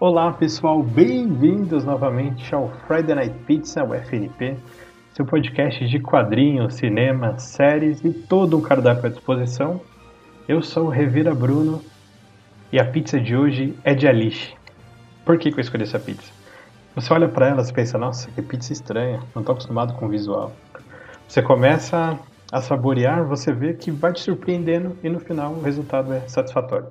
Olá pessoal, bem-vindos novamente ao Friday Night Pizza, o FNP, seu podcast de quadrinhos, cinema, séries e todo um cardápio à disposição. Eu sou o Revira Bruno e a pizza de hoje é de Alice. Por que, que eu escolhi essa pizza? Você olha para ela e pensa, nossa, que pizza estranha, não estou acostumado com o visual. Você começa a saborear, você vê que vai te surpreendendo e no final o resultado é satisfatório.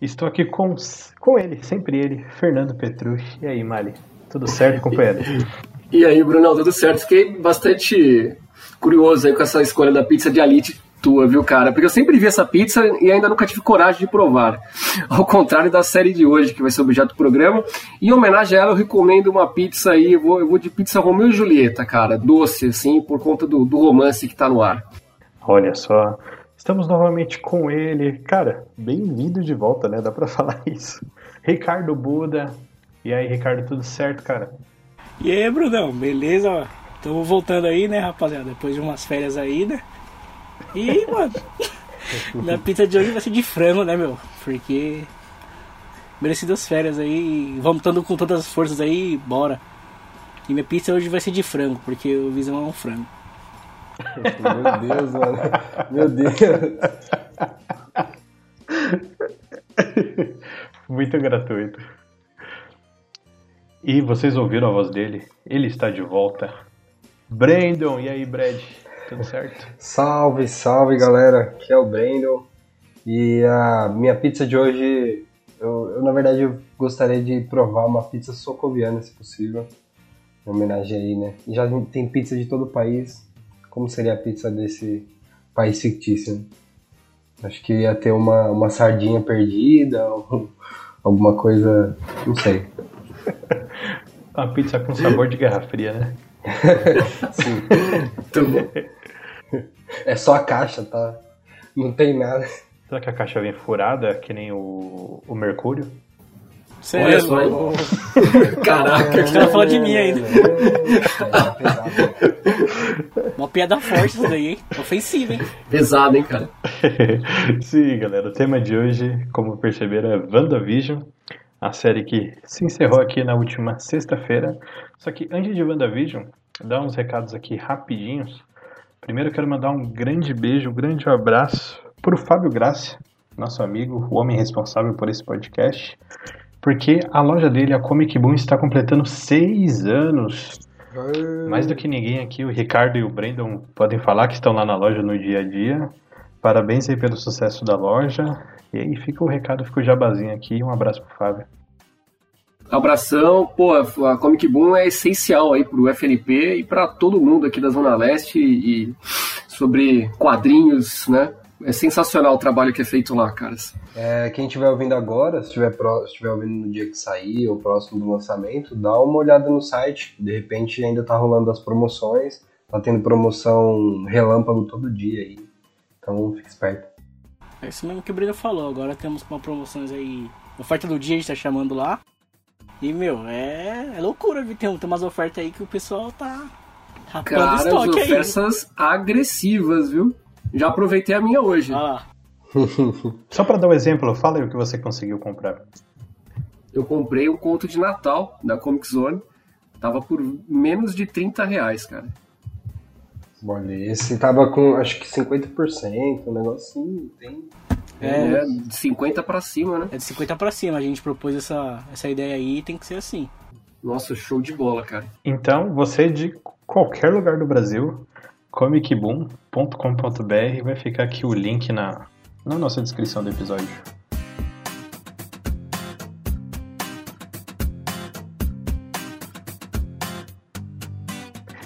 Estou aqui com, com ele, sempre ele, Fernando Petrucci. E aí, Mali? Tudo certo, companheiro? E aí, Brunão, tudo certo? Fiquei bastante curioso aí com essa escolha da pizza de Alite tua, viu, cara? Porque eu sempre vi essa pizza e ainda nunca tive coragem de provar. Ao contrário da série de hoje, que vai ser objeto do programa. Em homenagem a ela, eu recomendo uma pizza aí, eu vou, eu vou de pizza Romeu e Julieta, cara. Doce, assim, por conta do, do romance que tá no ar. Olha só, estamos novamente com ele. Cara, bem-vindo de volta, né? Dá pra falar isso. Ricardo Buda. E aí, Ricardo, tudo certo, cara? E aí, Brunão, beleza? Tô voltando aí, né, rapaziada? Depois de umas férias aí, né? E, mano, minha pizza de hoje vai ser de frango, né, meu? Porque merecidas férias aí, vamos estando com todas as forças aí, bora. E minha pizza hoje vai ser de frango, porque o Visão é um frango. Meu Deus, mano. Meu Deus. Muito gratuito. E vocês ouviram a voz dele? Ele está de volta. Brandon, e aí, Brad? Tudo certo? Salve, salve galera, aqui é o Brandon e a minha pizza de hoje, eu, eu na verdade eu gostaria de provar uma pizza socoviana se possível, em homenagem aí, né? Já tem pizza de todo o país, como seria a pizza desse país fictício? Né? Acho que ia ter uma, uma sardinha perdida, alguma coisa, não sei. uma pizza com sabor de Guerra Fria, né? Sim. É só a caixa, tá? Não tem nada. Será que a caixa vem furada, que nem o, o Mercúrio? Você é só. Caraca, você vai falar de mim ainda. Uma piada forte isso daí, hein? Ofensiva, hein? Pesado, hein, cara? Sim, galera. O tema de hoje, como perceberam, é WandaVision. A série que se encerrou aqui na última sexta-feira. Só que antes de WandaVision, dar uns recados aqui rapidinhos. Primeiro eu quero mandar um grande beijo, um grande abraço para o Fábio Graça, nosso amigo, o homem responsável por esse podcast, porque a loja dele, a Comic Boom, está completando seis anos. Mais do que ninguém aqui, o Ricardo e o Brandon podem falar que estão lá na loja no dia a dia. Parabéns aí pelo sucesso da loja. E aí fica o recado, fica o jabazinho aqui. Um abraço pro Fábio. Abração, pô, a Comic Boom é essencial aí pro FNP e para todo mundo aqui da Zona Leste e sobre quadrinhos, né? É sensacional o trabalho que é feito lá, caras. É, quem estiver ouvindo agora, se estiver, pro, se estiver ouvindo no dia que sair ou próximo do lançamento, dá uma olhada no site. De repente ainda tá rolando as promoções, tá tendo promoção relâmpago todo dia aí. Então fique esperto. É isso mesmo que o Brida falou. Agora temos uma promoções aí. Oferta do dia a gente tá chamando lá. E, meu, é, é loucura, viu? Tem, tem umas ofertas aí que o pessoal tá rapando Cara, estoque ofertas aí. agressivas, viu? Já aproveitei a minha hoje. Ah. Só para dar um exemplo, fala aí o que você conseguiu comprar. Eu comprei um conto de Natal da Comic Zone. Tava por menos de 30 reais, cara. Olha, esse tava com acho que 50%, um negócio assim, tem é, é de 50 para cima, né? É de 50 para cima. A gente propôs essa, essa ideia aí e tem que ser assim. Nossa, show de bola, cara. Então, você de qualquer lugar do Brasil, comicboom.com.br vai ficar aqui o link na, na nossa descrição do episódio.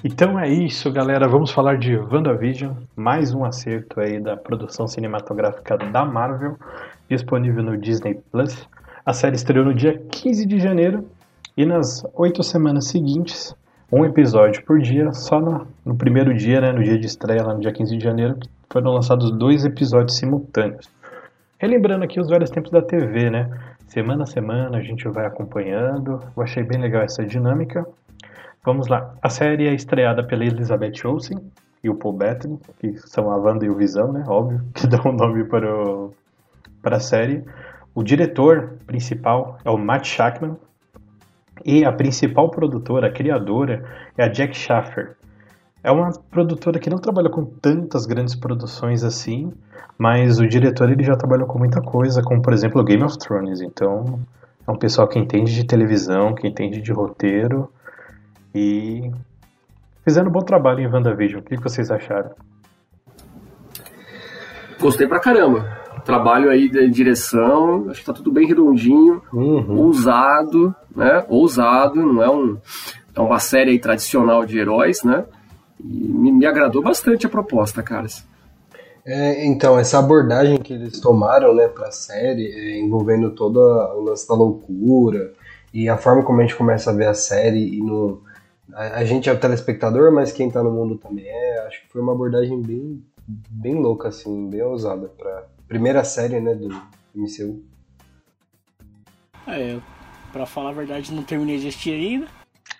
Então é isso, galera. Vamos falar de WandaVision, mais um acerto aí da produção cinematográfica da Marvel, disponível no Disney Plus. A série estreou no dia 15 de janeiro e nas oito semanas seguintes, um episódio por dia, só no, no primeiro dia, né, no dia de estreia, lá no dia 15 de janeiro, foram lançados dois episódios simultâneos. Relembrando aqui os velhos tempos da TV, né? Semana a semana a gente vai acompanhando. Eu achei bem legal essa dinâmica. Vamos lá. A série é estreada pela Elizabeth Olsen e o Paul Bettany, que são a Wanda e o Visão, né? Óbvio, que dão o nome para, o, para a série. O diretor principal é o Matt Shackman e a principal produtora, a criadora, é a Jack Schaffer. É uma produtora que não trabalha com tantas grandes produções assim, mas o diretor ele já trabalhou com muita coisa, como por exemplo Game of Thrones. Então é um pessoal que entende de televisão, que entende de roteiro e fizeram um bom trabalho em WandaVision. O que vocês acharam? Gostei pra caramba. Trabalho aí de direção, acho que tá tudo bem redondinho, Uhum. ousado, né? Ousado, não é um é uma série tradicional de heróis, né? E me, me agradou bastante a proposta, caras. É, então, essa abordagem que eles tomaram né, para a série, é, envolvendo toda o lance da loucura e a forma como a gente começa a ver a série, e no, a, a gente é o telespectador, mas quem tá no mundo também é, acho que foi uma abordagem bem, bem louca, assim, bem ousada para primeira série né, do MCU. É, pra falar a verdade, não terminei de assistir ainda.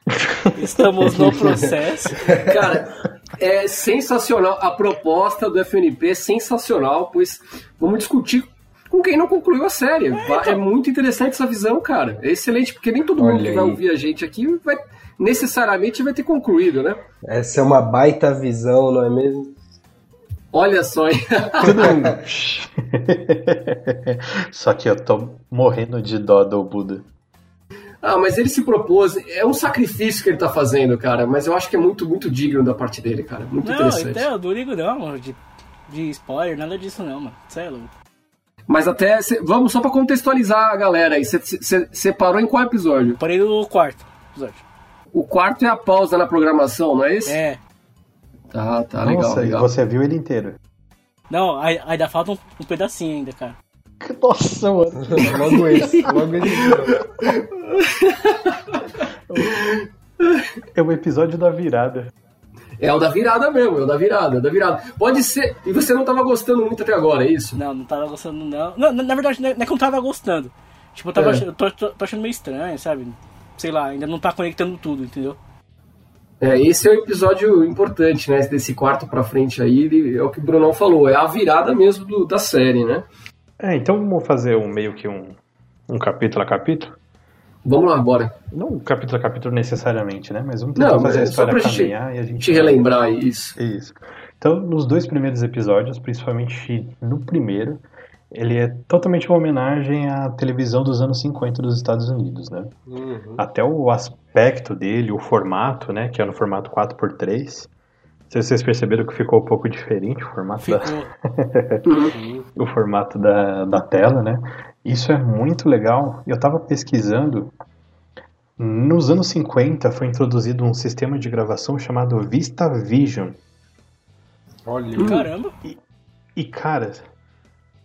Estamos no processo. Cara, é sensacional. A proposta do FNP é sensacional, pois vamos discutir com quem não concluiu a série. Va- É, muito interessante essa visão, cara. É excelente, porque nem todo mundo Olha que vai aí. ouvir a gente aqui vai necessariamente vai ter concluído, né? Essa é uma baita visão, não é mesmo? Olha só, hein? Só que eu tô morrendo de dó do Buda. Ah, mas ele se propôs. É um sacrifício que ele tá fazendo, cara. Mas eu acho que é muito, muito digno da parte dele, cara. Muito Não, interessante. então, eu não ligo não, mano, de, de spoiler, nada disso não, mano. Você é louco. Mas até. cê- vamos só pra contextualizar a galera aí. Você parou em qual episódio? Parei no quarto episódio. O quarto é a pausa na programação, não é esse? É. Tá, tá, legal, Nossa, legal. você viu ele inteiro. Não, ainda falta um, um pedacinho ainda, cara. Nossa, mano. logo esse, logo esse. É o episódio da virada. É o da virada mesmo, é o da virada, é o da virada. Pode ser. E você não tava gostando muito até agora, é isso? Não, não tava gostando não. Não, na, na verdade, não é não é que eu não tava gostando. Tipo, eu tava É. achando, tô, tô- tô achando meio estranho, sabe? Sei lá, ainda não tá conectando tudo, entendeu? É, esse é o episódio importante, né? Desse quarto pra frente aí, ele- é o que o Brunão falou, é a virada mesmo do- da série, né? É, então vamos fazer um meio que um, um capítulo a capítulo. Vamos lá, bora. Não um capítulo a capítulo necessariamente, né? Mas vamos tentar Não, fazer a é só história pra gente, caminhar e a gente. te relembrar isso. Isso. Então, nos dois primeiros episódios, principalmente no primeiro, ele é totalmente uma homenagem à televisão dos anos 50 dos Estados Unidos, né? Uhum. Até o aspecto dele, o formato, né? Que é no formato 4x3. Não sei se vocês perceberam que ficou um pouco diferente o formato da, Ficou. o formato da, da tela, né? Isso é muito legal. Eu estava pesquisando. Nos anos 50 foi introduzido um sistema de gravação chamado VistaVision. Olha. Caramba. E cara,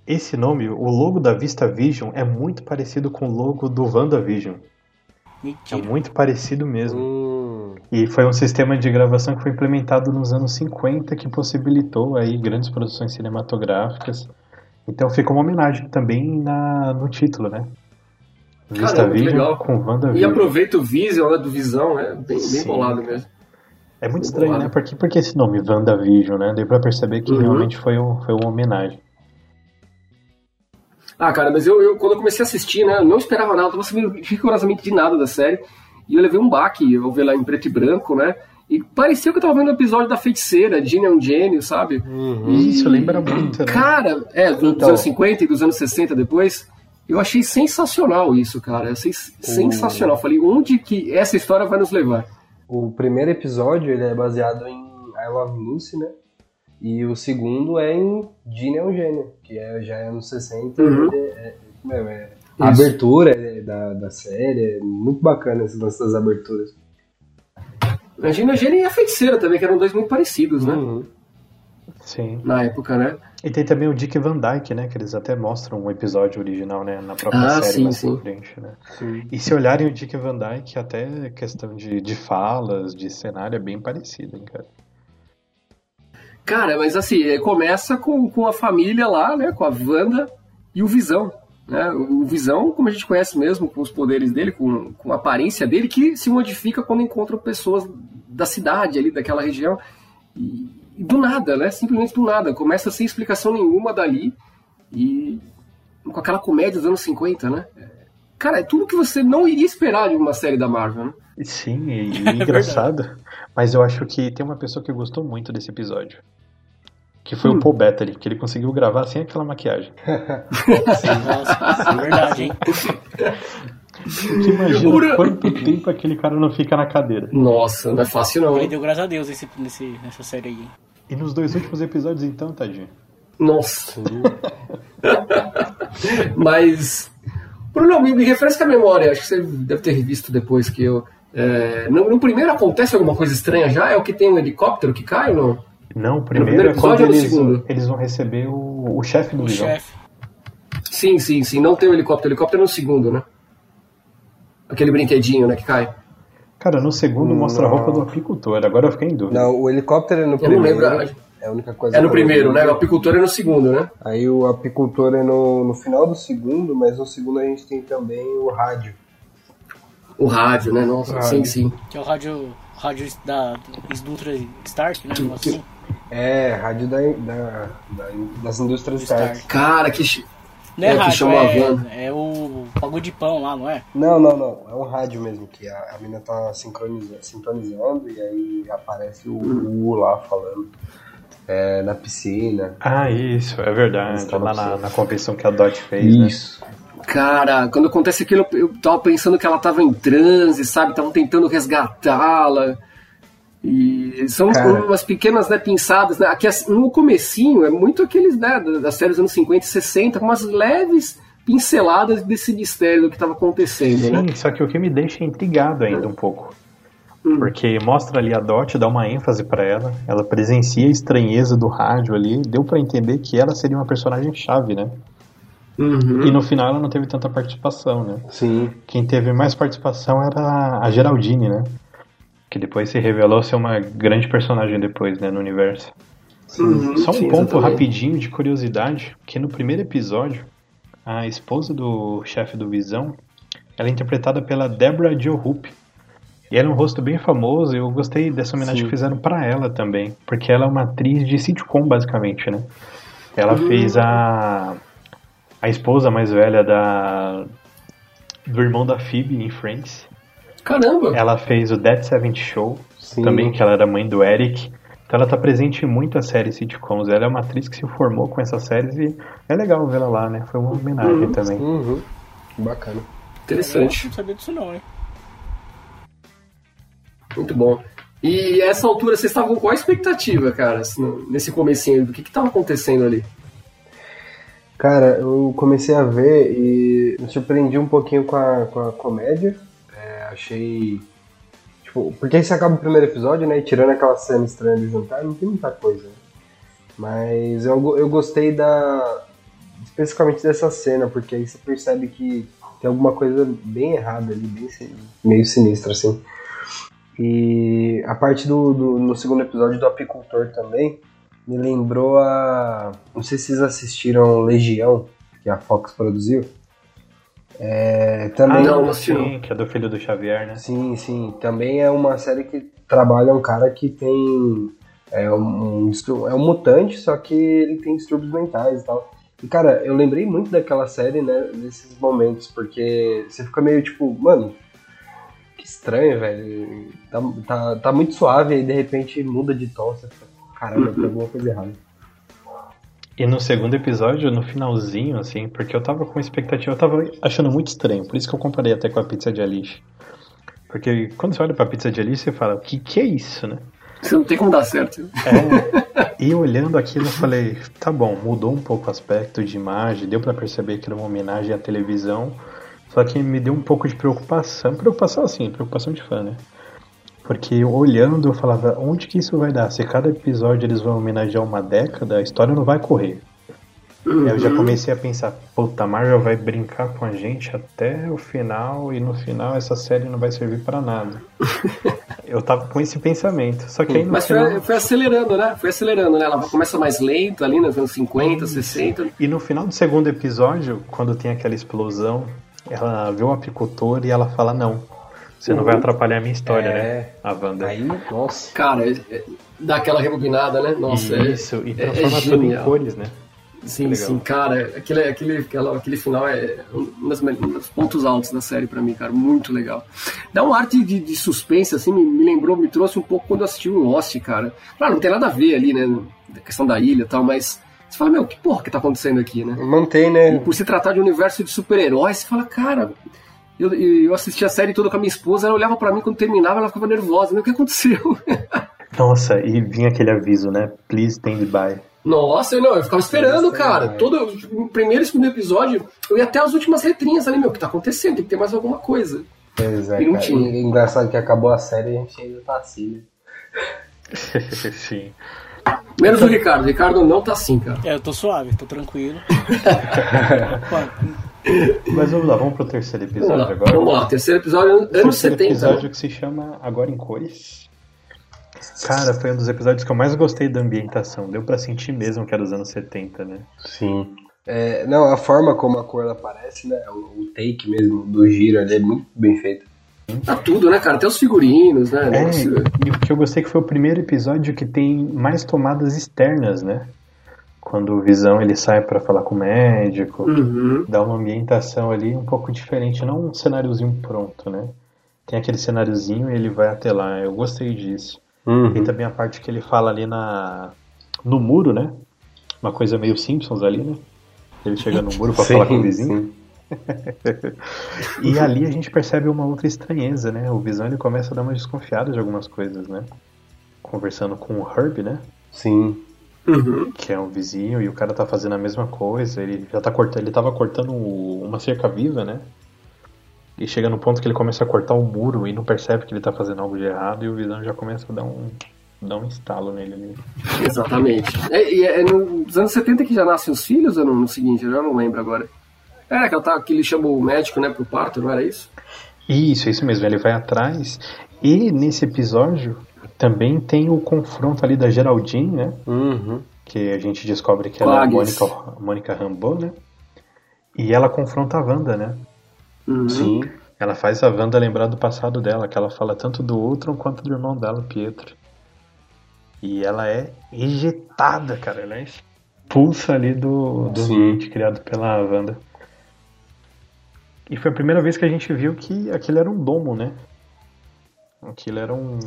esse nome, o logo da VistaVision é muito parecido com o logo do WandaVision. É Mentira. muito parecido mesmo. Hum, E foi um sistema de gravação que foi implementado nos anos 50 que possibilitou aí grandes produções cinematográficas. Então fica uma homenagem também na, no título, né? Caramba, que VistaVision legal. com E WandaVision. aproveita o Vision, né, do Visão, né? Bem, bem bolado mesmo. É muito Bem estranho, bolado. né? Por que, por que esse nome, WandaVision, né? Deu pra perceber que Uhum. realmente foi, um, foi uma homenagem. Ah, cara, mas eu, eu quando eu comecei a assistir, né, eu não esperava nada, eu tava sabendo rigorosamente de nada da série. E eu levei um baque, eu vi lá em preto e branco, né? E parecia que eu tava vendo o episódio da feiticeira, Ginny é um gênio, sabe? Isso, lembra muito, né? Cara, é, dos Então. anos 50 e dos anos 60 depois, eu achei sensacional isso, cara. Eu achei sensacional. Falei, onde que essa história vai nos levar? O primeiro episódio ele é baseado em I Love Lucy, né? E o segundo é em Gene é um gênio, que é, já é anos 60. Uhum. É, é, é- a Isso. abertura é da, da série é muito bacana esse lance das aberturas. A Ginny é um gênio e a feiticeira também, que eram dois muito parecidos, né? Uhum. Sim. Na época, né? E tem também o Dick Van Dyke, né? Que eles até mostram um episódio original, né? Na própria Ah, série sim, mais sim. frente, né? Sim. E se olharem o Dick Van Dyke, até questão de, de falas, de cenário, é bem parecido, hein, cara? Cara, mas assim, é, começa com, com a família lá, né? Com a Wanda e o Visão. Né? O Visão, como a gente conhece mesmo, com os poderes dele, com, com a aparência dele, que se modifica quando encontra pessoas da cidade ali, daquela região. E, e do nada, né? Simplesmente do nada. Começa sem explicação nenhuma dali. E com aquela comédia dos anos 50, né? Cara, é tudo que você não iria esperar de uma série da Marvel, né? Sim, e, e engraçado. Mas eu acho que tem uma pessoa que gostou muito desse episódio. Que foi Hum. o Paul Bettany, que ele conseguiu gravar sem aquela maquiagem. Nossa, é verdade, hein? Porque imagina Ura- quanto tempo aquele cara não fica na cadeira. Nossa, não é fácil não, Ele deu graças a Deus nesse, nesse, nessa série aí. E nos dois últimos episódios, então, tadinho. Nossa. Mas. Bruno, me, me refresca a memória, acho que você deve ter revisto depois que eu. é, no, no primeiro acontece alguma coisa estranha já? É o que tem um helicóptero que cai ou não? Não, o primeiro primeiro é quando eles, segundo? eles vão receber o, o chefe do O. Sim, sim, sim. Não tem o helicóptero. O helicóptero é no segundo, né? Aquele brinquedinho, né, que cai. Cara, no segundo mostra a roupa do apicultor, agora eu fiquei em dúvida. Não, o helicóptero é no Eu não primeiro. lembro. É a única coisa É no que primeiro, lembro. né? O apicultor é no segundo, né? Aí o apicultor é no, no final do segundo, mas no segundo a gente tem também o rádio. O rádio, né? Nossa, sim, sim. Que é o rádio, rádio da Ultra Stark, né? negócio assim. É, rádio da, da- da- das indústrias Stark. Cara, que. Não é, É, que rádio, chama a van. é, é o bagulho de pão lá, não é? Não, não, não. É um rádio mesmo, que a, a mina tá sincronizando, sintonizando e aí aparece o, U lá falando. É, na piscina. Ah, isso, é verdade. Eles Lá na, assim. na competição que a Dot fez, né? Cara, quando acontece aquilo, eu- eu tava pensando que ela tava em transe, sabe? Estavam tentando resgatá-la. E são Cara. umas pequenas né, pinçadas, né? Aqui, no comecinho, é muito aqueles, né, da- das séries dos anos 50 e 60, com umas leves pinceladas desse mistério do que estava acontecendo, né? Sim, só que o que me deixa intrigado ainda um pouco. Porque mostra ali a Dot, dá uma ênfase pra ela, ela presencia a estranheza do rádio ali, deu pra entender que ela seria uma personagem chave, né? Uhum. E no final ela não teve tanta participação, né? Sim. Quem teve mais participação era a Geraldine, né? Que depois se revelou ser uma grande personagem depois, né, no universo. Uhum, Só um sim, ponto exatamente. rapidinho de curiosidade, que no primeiro episódio, a esposa do chefe do Visão, ela é interpretada pela Deborah Jo Hoop. E ela é um rosto bem famoso, e eu gostei dessa homenagem Sim. que fizeram pra ela também, porque ela é uma atriz de sitcom, basicamente, né? Ela fez a a esposa mais velha da do irmão da Phoebe em Friends. Caramba! Ela fez o Dead Seventh Show, Sim. também, que ela era mãe do Eric. Então ela tá presente em muitas séries sitcoms. Ela é uma atriz que se formou com essas séries e é legal vê-la lá, né? Foi uma homenagem também. Uhum. Bacana. Interessante. Eu não sabia disso não, hein? Muito bom. E a essa altura, vocês estavam com qual a expectativa, cara, assim, nesse comecinho? Do que que tava acontecendo ali? Cara, eu comecei a ver e me surpreendi um pouquinho com a, com a comédia. Achei. Tipo, porque aí você acaba o primeiro episódio, né? E tirando aquela cena estranha do jantar, não tem muita coisa. né? Mas eu, eu gostei da. especificamente dessa cena, porque aí você percebe que tem alguma coisa bem errada ali, bem meio sinistra, assim. E a parte do, do- no segundo episódio do apicultor também me lembrou a. Não sei se vocês assistiram Legião, que a Fox produziu. É, também. Ah, não, não. sim, que é do filho do Xavier, né? Sim, sim. Também é uma série que trabalha um cara que tem. É um, um é um mutante, só que ele tem distúrbios mentais e tal. E, cara, eu lembrei muito daquela série, né, nesses momentos, porque você fica meio tipo, mano, que estranho, velho. Tá, tá, tá muito suave, aí de repente muda de tom, você fica, caramba, tem alguma coisa errada. E no segundo episódio, no finalzinho, assim, porque eu tava com expectativa, eu tava achando muito estranho, por isso que eu comparei até com a pizza de Alice. Porque quando você olha pra pizza de Alice, você fala, o que que é isso, né? Você não tem como dar certo. É, e olhando aquilo, eu falei, tá bom, mudou um pouco o aspecto de imagem, deu pra perceber que era uma homenagem à televisão, só que me deu um pouco de preocupação, preocupação assim, preocupação de fã, né? Porque olhando, eu falava, onde que isso vai dar? Se cada episódio eles vão homenagear uma década, a história não vai correr. Aí eu já comecei a pensar, puta, a Marvel vai brincar com a gente até o final e no final essa série não vai servir pra nada. eu tava com esse pensamento, só que aí no Mas final... foi, foi acelerando, né? Foi acelerando, né? Ela começa mais lenta ali nos anos 50, 60. E no final do segundo episódio, quando tem aquela explosão, ela vê o apicultor e ela fala, não, você não vai atrapalhar a minha história, É. né? A Wanda. Aí, nossa. Cara, é- é- dá aquela rebobinada, né? Nossa, é- Isso, e é, é transforma tudo em cores, né? Sim, sim, cara, aquele, aquele, aquele, aquele final é um dos, um dos pontos altos da série para mim, cara, muito legal. Dá um arte de, de suspense, assim, me, me, lembrou, me trouxe um pouco quando eu assisti o Lost, cara. Claro, não tem nada a ver ali, né, da questão da ilha e tal, mas você fala, meu, que porra que tá acontecendo aqui, né? Mantém, né? E por se tratar de um universo de super-heróis, você fala, cara, eu, eu assisti a série toda com a minha esposa, ela olhava para mim quando terminava, ela ficava nervosa, né? O que aconteceu? Nossa, e vinha aquele aviso, né? Please stand by. Nossa, não, eu ficava esperando, cara. Todo o primeiro e segundo episódio, eu ia até as últimas letrinhas ali, meu, o que tá acontecendo? Tem que ter mais alguma coisa. Pois é, cara. E, engraçado que acabou a série e a gente ainda tá assim, né? Sim. Menos o Ricardo. O Ricardo não tá assim, cara. É, eu tô suave, tô tranquilo. Mas vamos lá, vamos pro terceiro episódio vamos lá, agora. Vamos lá, terceiro episódio, anos terceiro 70. episódio que se chama Agora em Cores. Cara, foi um dos episódios que eu mais gostei da ambientação. Deu para sentir mesmo que era dos anos 70, né? Sim. É, não, a forma como a cor aparece, né? O, o take mesmo do giro ali é muito bem feito. Tá tudo, né, cara? Até os figurinos, né? É, e o que eu gostei que foi o primeiro episódio que tem mais tomadas externas, né? Quando o Visão ele sai para falar com o médico, uhum. dá uma ambientação ali um pouco diferente, não um cenáriozinho pronto, né? Tem aquele cenáriozinho e ele vai até lá. Eu gostei disso. Uhum. Tem também a parte que ele fala ali na no muro, né? Uma coisa meio Simpsons ali, né? Ele chega no muro para falar com o vizinho. e ali a gente percebe uma outra estranheza, né? O Visão ele começa a dar uma desconfiada de algumas coisas, né? Conversando com o Herb, né? Sim. Uhum. Que é um vizinho e o cara tá fazendo a mesma coisa. Ele já tá cortando, ele tava cortando uma cerca viva, né? E chega no ponto que ele começa a cortar o muro e não percebe que ele tá fazendo algo de errado e o Visão já começa a dar um, dar um estalo nele ali. Exatamente. É, e é, nos anos 70 que já nascem os filhos ou no, no seguinte? Eu já não lembro agora. Era que, ela tá, que ele chamou o médico, né, pro parto, não era isso? Isso, isso mesmo. Ele vai atrás. E nesse episódio também tem o confronto ali da Geraldine, né? Uhum. Que a gente descobre que ela é a Mônica, Mônica Rambeau, né? E ela confronta a Wanda, né? Uhum. Sim. Ela faz a Wanda lembrar do passado dela, que ela fala tanto do Ultron quanto do irmão dela, Pietro. E ela é ejetada, cara. Ela é expulsa ali do, do ambiente criado pela Wanda. E foi a primeira vez que a gente viu que aquilo era um domo, né? Aquilo era um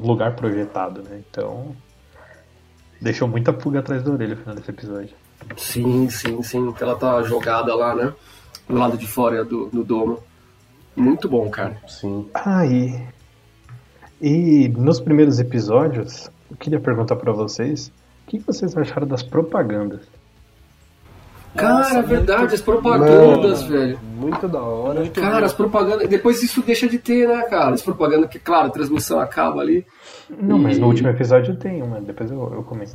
lugar projetado, né? Então. Deixou muita pulga atrás da orelha no final desse episódio. Sim, sim, sim. Que ela tá jogada lá, né? Do lado de fora do, do domo. Muito bom, cara. Sim. Ah, e. E nos primeiros episódios, eu queria perguntar para vocês o que vocês acharam das propagandas. Cara, Nossa, verdade, muito... as propagandas, Mano, velho. Muito da hora. Muito cara, bom. as propagandas. Depois isso deixa de ter, né, cara? As propagandas que, claro, a transmissão acaba ali. Não, e... mas no último episódio tem uma, depois eu, eu comento.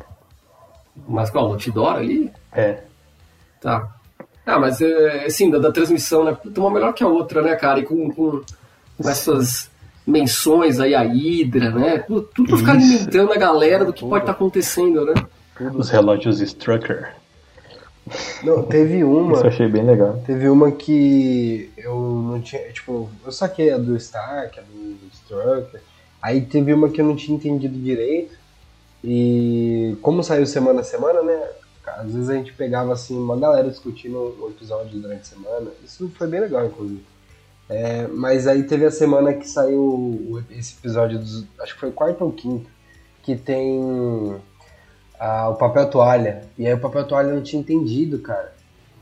Mas qual? Tidora ali? É. Tá. Ah, mas é, assim, da, da transmissão, né? Tem uma melhor que a outra, né, cara? E com, com, com essas menções aí, a Hydra, né? Tudo, tudo pra ficar alimentando a galera do que pode estar tá acontecendo, né? Os relógios Strucker. Não, teve uma. Isso eu achei bem legal. Teve uma que eu não tinha. Tipo, eu saquei a do Stark, a do Strucker. Aí teve uma que eu não tinha entendido direito. E como saiu semana a semana, né? Às vezes a gente pegava assim uma galera discutindo o episódio durante a semana. Isso foi bem legal, inclusive. É, mas aí teve a semana que saiu esse episódio, dos, acho que foi o quarto ou quinto, que tem ah, o papel toalha. E aí o papel toalha eu não tinha entendido, cara.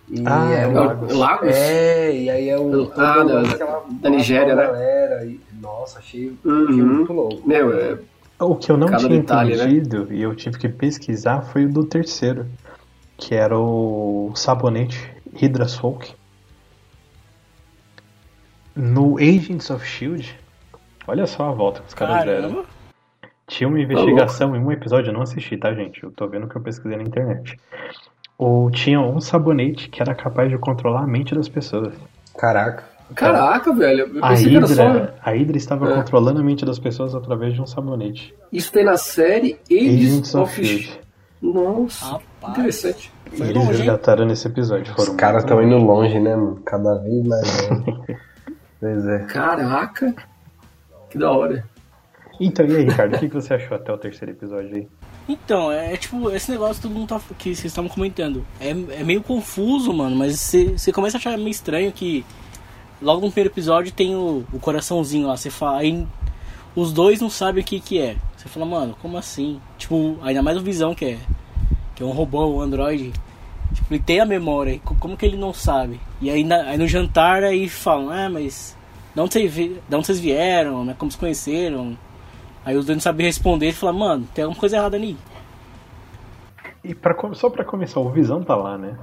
E ah, é, é o Lagos? Lagos? É, e aí é o. Ah, da, da, da Nigéria, né? Galera, e, nossa, achei, uhum. achei muito louco. Meu, é. O que eu não Cada tinha detalhe, entendido né? e eu tive que pesquisar foi o do terceiro, que era o sabonete Hydra Soak. No Agents of Shield, olha só a volta que os caras deram. Tinha uma investigação em um episódio, eu não assisti, tá, gente? Eu tô vendo que eu pesquisei na internet. Ou tinha um sabonete que era capaz de controlar a mente das pessoas. Caraca. Caraca, velho. Eu A pensei que era só. Hydra, a Hydra estava É. controlando a mente das pessoas através de um sabonete. Isso tem na série Agents Agents of of Shield. Shield. Nossa, Rapaz. interessante. Foi eles longe, hein? resgataram nesse episódio. Os caras estão indo longe, né, mano? Cada vez mais longe. pois é. Caraca, que da hora. Então, e aí, Ricardo, o que que você achou até o terceiro episódio aí? Então, é, é tipo, esse negócio todo mundo tá, que vocês estavam comentando. É, é meio confuso, mano, mas você, começa a achar meio estranho que logo no primeiro episódio tem o, o coraçãozinho lá, você fala, aí os dois não sabem o que que é. Você fala, mano, como assim? Tipo, ainda mais o Visão que é, que é um robô, um androide. Tipo, ele tem a memória, co- como que ele não sabe? E aí, na- aí no jantar aí falam, ah, mas de onde, vocês de onde vocês vieram, né? Como se conheceram? Aí os dois não sabem responder e falam, mano, tem alguma coisa errada ali. E pra, só pra começar, o Visão tá lá, né?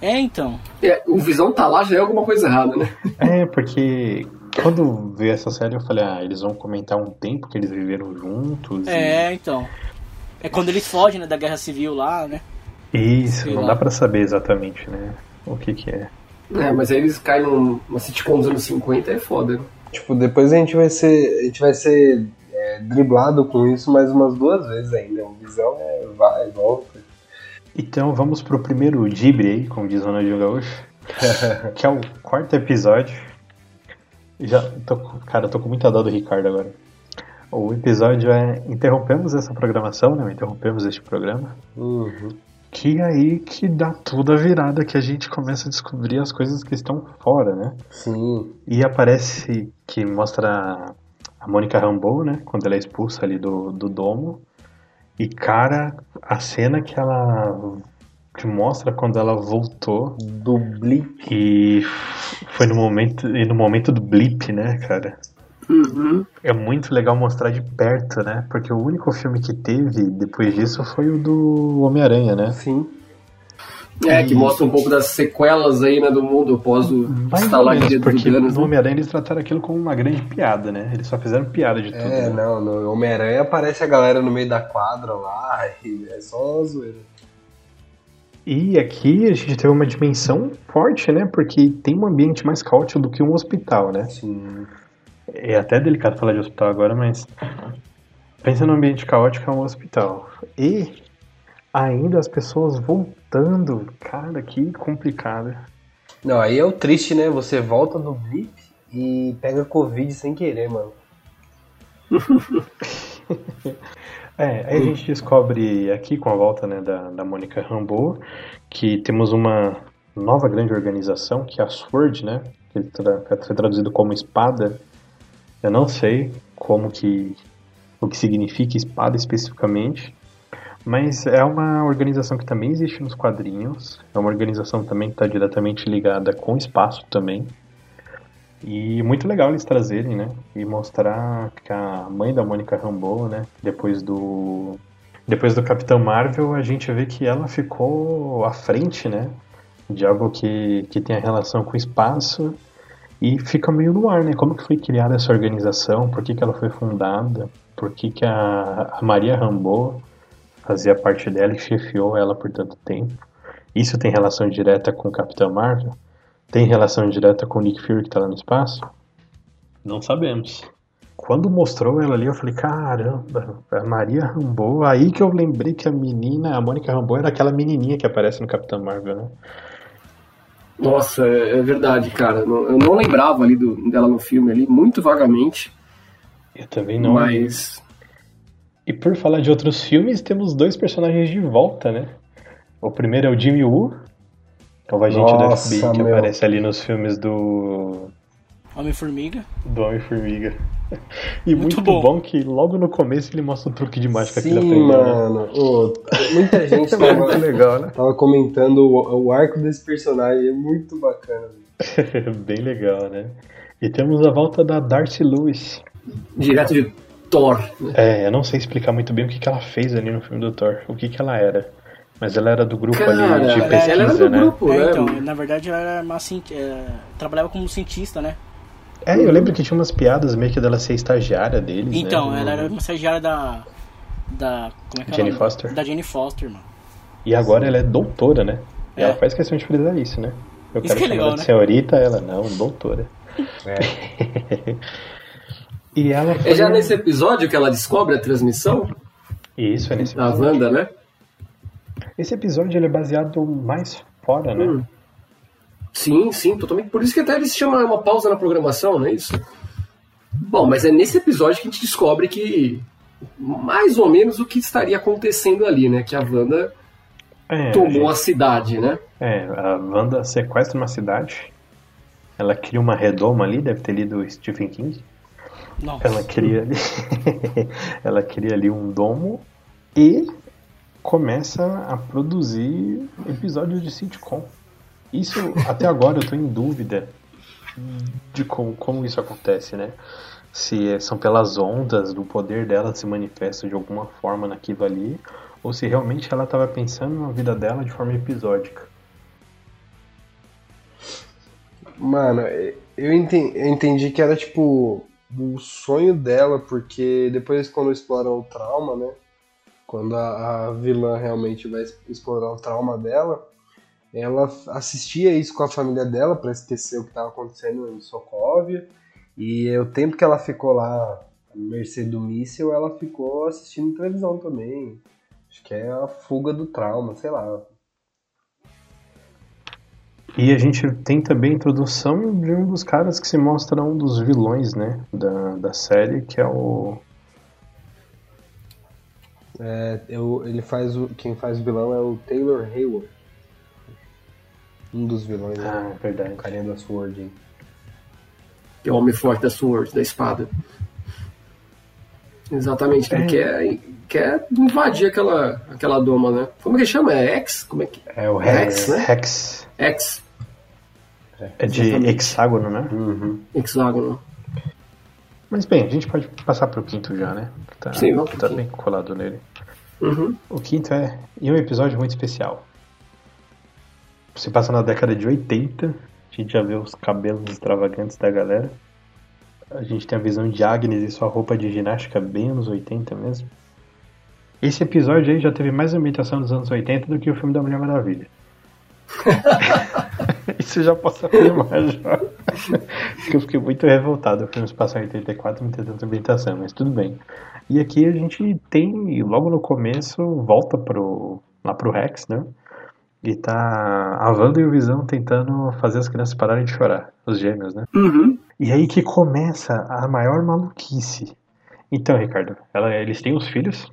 É, então. É, o Visão tá lá já é alguma coisa errada, né? É, porque quando vi essa série eu falei, ah, eles vão comentar um tempo que eles viveram juntos. e- É, então. É quando eles fogem né, da guerra civil lá, né? Isso, Sei não lá. dá pra saber exatamente, né? O que que é. É, mas aí eles caem numa sitcom dos anos 50 é foda. né? Tipo, depois a gente vai ser. A gente vai ser é, driblado com isso mais umas duas vezes ainda. O visão é vai, volta. Então vamos pro primeiro Ghibli aí, como diz o Ronaldinho Gaúcho. que é o quarto episódio. Já tô, cara, eu tô com muita dó do Ricardo agora. O episódio é Interrompemos essa programação, né? Interrompemos este programa. Uhum. Que é aí que dá tudo a virada, que a gente começa a descobrir as coisas que estão fora, né? Sim. E aparece que mostra a Mônica Rambeau, né? Quando ela é expulsa ali do, do domo. E, cara, a cena que ela que mostra quando ela voltou Do blip. e foi no momento, e no momento do blip, né, cara? Uhum. É muito legal mostrar de perto, né? Porque o único filme que teve depois disso foi o do Homem-Aranha, né? Sim. É, que mostra um pouco das sequelas aí, né, do mundo após o dedos porque no né? Homem-Aranha eles trataram aquilo como uma grande piada, né? Eles só fizeram piada de tudo. É, né? não, no Homem-Aranha aparece a galera no meio da quadra lá, e é só zoeira. E aqui a gente teve uma dimensão forte, né? Porque tem um ambiente mais caótico do que um hospital, né? Sim. É até delicado falar de hospital agora, mas pensa no ambiente caótico é um hospital. E ainda as pessoas voltando, cara, que complicado. Não, aí é o triste, né? Você volta do blip e pega Covid sem querer, mano. É, aí a gente descobre aqui com a volta né, da, da Mônica Rambeau que temos uma nova grande organização que é a SWORD, né? Que tra- foi traduzido como espada. Eu não sei como que o que significa espada especificamente, mas é uma organização que também existe nos quadrinhos. É uma organização também que está diretamente ligada com o espaço também. E muito legal eles trazerem, né? E mostrar que a mãe da Mônica Rambeau, né? Depois do depois do Capitão Marvel, a gente vê que ela ficou à frente, né? De algo que, que tem a relação com o espaço e fica meio no ar, né? Como que foi criada essa organização? Por que, que ela foi fundada? Por que, que a, a Maria Rambeau fazia parte dela e chefiou ela por tanto tempo? Isso tem relação direta com o Capitão Marvel? Tem relação direta com o Nick Fury que tá lá no espaço? Não sabemos. Quando mostrou ela ali, eu falei, caramba, a Maria Rambeau. Aí que eu lembrei que a menina, a Mônica Rambeau, era aquela menininha que aparece no Capitão Marvel, né? Nossa, é é verdade, cara. Não- Eu não lembrava ali do, dela no filme ali, muito vagamente, Eu também não. mas... E por falar de outros filmes, temos dois personagens de volta, né? O primeiro é o Jimmy Woo, que é o agente do Nossa, FBI que meu. aparece ali nos filmes do, Homem-Formiga. do Homem-Formiga. E muito, Muito bom. bom. que logo no começo ele mostra um truque de mágica que ele aprendeu. né? mano. Ô, muita gente É muito tava, legal, né? tava comentando o, o arco desse personagem, é muito bacana. Bem legal, né? E temos a volta da Darcy Lewis. Direto de Thor. né? É, eu não sei explicar muito bem o que, que ela fez ali no filme do Thor, o que, que ela era. Mas ela era do grupo Cara, ali de ela pesquisa, era do né? grupo, É, né? então, na verdade ela era uma é, trabalhava como cientista, né? É, eu lembro que tinha umas piadas meio que dela ser estagiária deles, Então, né? ela era uma estagiária da. Da. Como é que é? Jenny nome? Foster? Da Jenny Foster, mano. E agora ela é doutora, né? É. ela faz questão de frisar isso, né? Eu Isso quero que é chamar legal, ela de né? senhorita, ela não, doutora. É. E ela foi... É já nesse episódio que ela descobre a transmissão Isso, é nesse da episódio. Wanda, né? Esse episódio ele é baseado mais fora, né? Hum. Sim, sim, totalmente. Por isso que até ele se chama uma pausa na programação, não é isso? Bom, mas é nesse episódio que a gente descobre que mais ou menos o que estaria acontecendo ali, né? Que a Wanda É, tomou gente, a cidade, né? é, a Wanda sequestra uma cidade. Ela cria uma redoma ali, deve ter lido Stephen King. Nossa. Ela cria ali, ela cria ali um domo e começa a produzir episódios de sitcom. Isso até agora eu tô em dúvida de como, como isso acontece, né? Se é- são pelas ondas do poder dela se manifesta de alguma forma naquilo ali, ou se realmente ela estava pensando na vida dela de forma episódica. Mano, eu entendi, eu entendi que era tipo o sonho dela, porque depois quando exploram o trauma, né? Quando a, a vilã realmente vai explorar o trauma dela, ela assistia isso com a família dela pra esquecer o que estava acontecendo em Sokovia. E o tempo que ela ficou lá, à mercê do míssil, ela ficou assistindo televisão também. Acho que é a fuga do trauma, sei lá. E a gente tem também a introdução de um dos caras que se mostra um dos vilões, né? Da, da série, que é o. É, eu, ele faz o, quem faz o vilão é o Taylor Hayward. Um dos vilões, né? Ah, verdade. O carinha da Sword. hein? Que é o homem forte da Sword, da espada. Exatamente, ele É. quer, quer invadir aquela, aquela doma, né? Como que chama? É X? Como é que É o Rex, Rex. né? Rex. X, É de Exatamente. hexágono, né? Uhum. hexágono. Mas bem, a gente pode passar pro quinto já, né? Que Tá, Sim, tá bem colado nele. Uhum. O quinto é. E um episódio muito especial. Se passa na década de 80, a gente já vê os cabelos extravagantes da galera. A gente tem a visão de Agnes e sua roupa de ginástica bem anos 80 mesmo. Esse episódio aí já teve mais ambientação dos anos 80 do que o filme da Mulher Maravilha. Isso eu já posso afirmar já. Porque eu fiquei muito revoltado. O filme se passa em 84 não tem tanta ambientação, mas tudo bem. E aqui a gente tem, logo no começo, volta pro, lá pro Rex, né? E tá a Wanda e o Visão tentando fazer as crianças pararem de chorar, os gêmeos, né? Uhum. E aí que começa a maior maluquice. Então, Ricardo, ela- eles têm os filhos,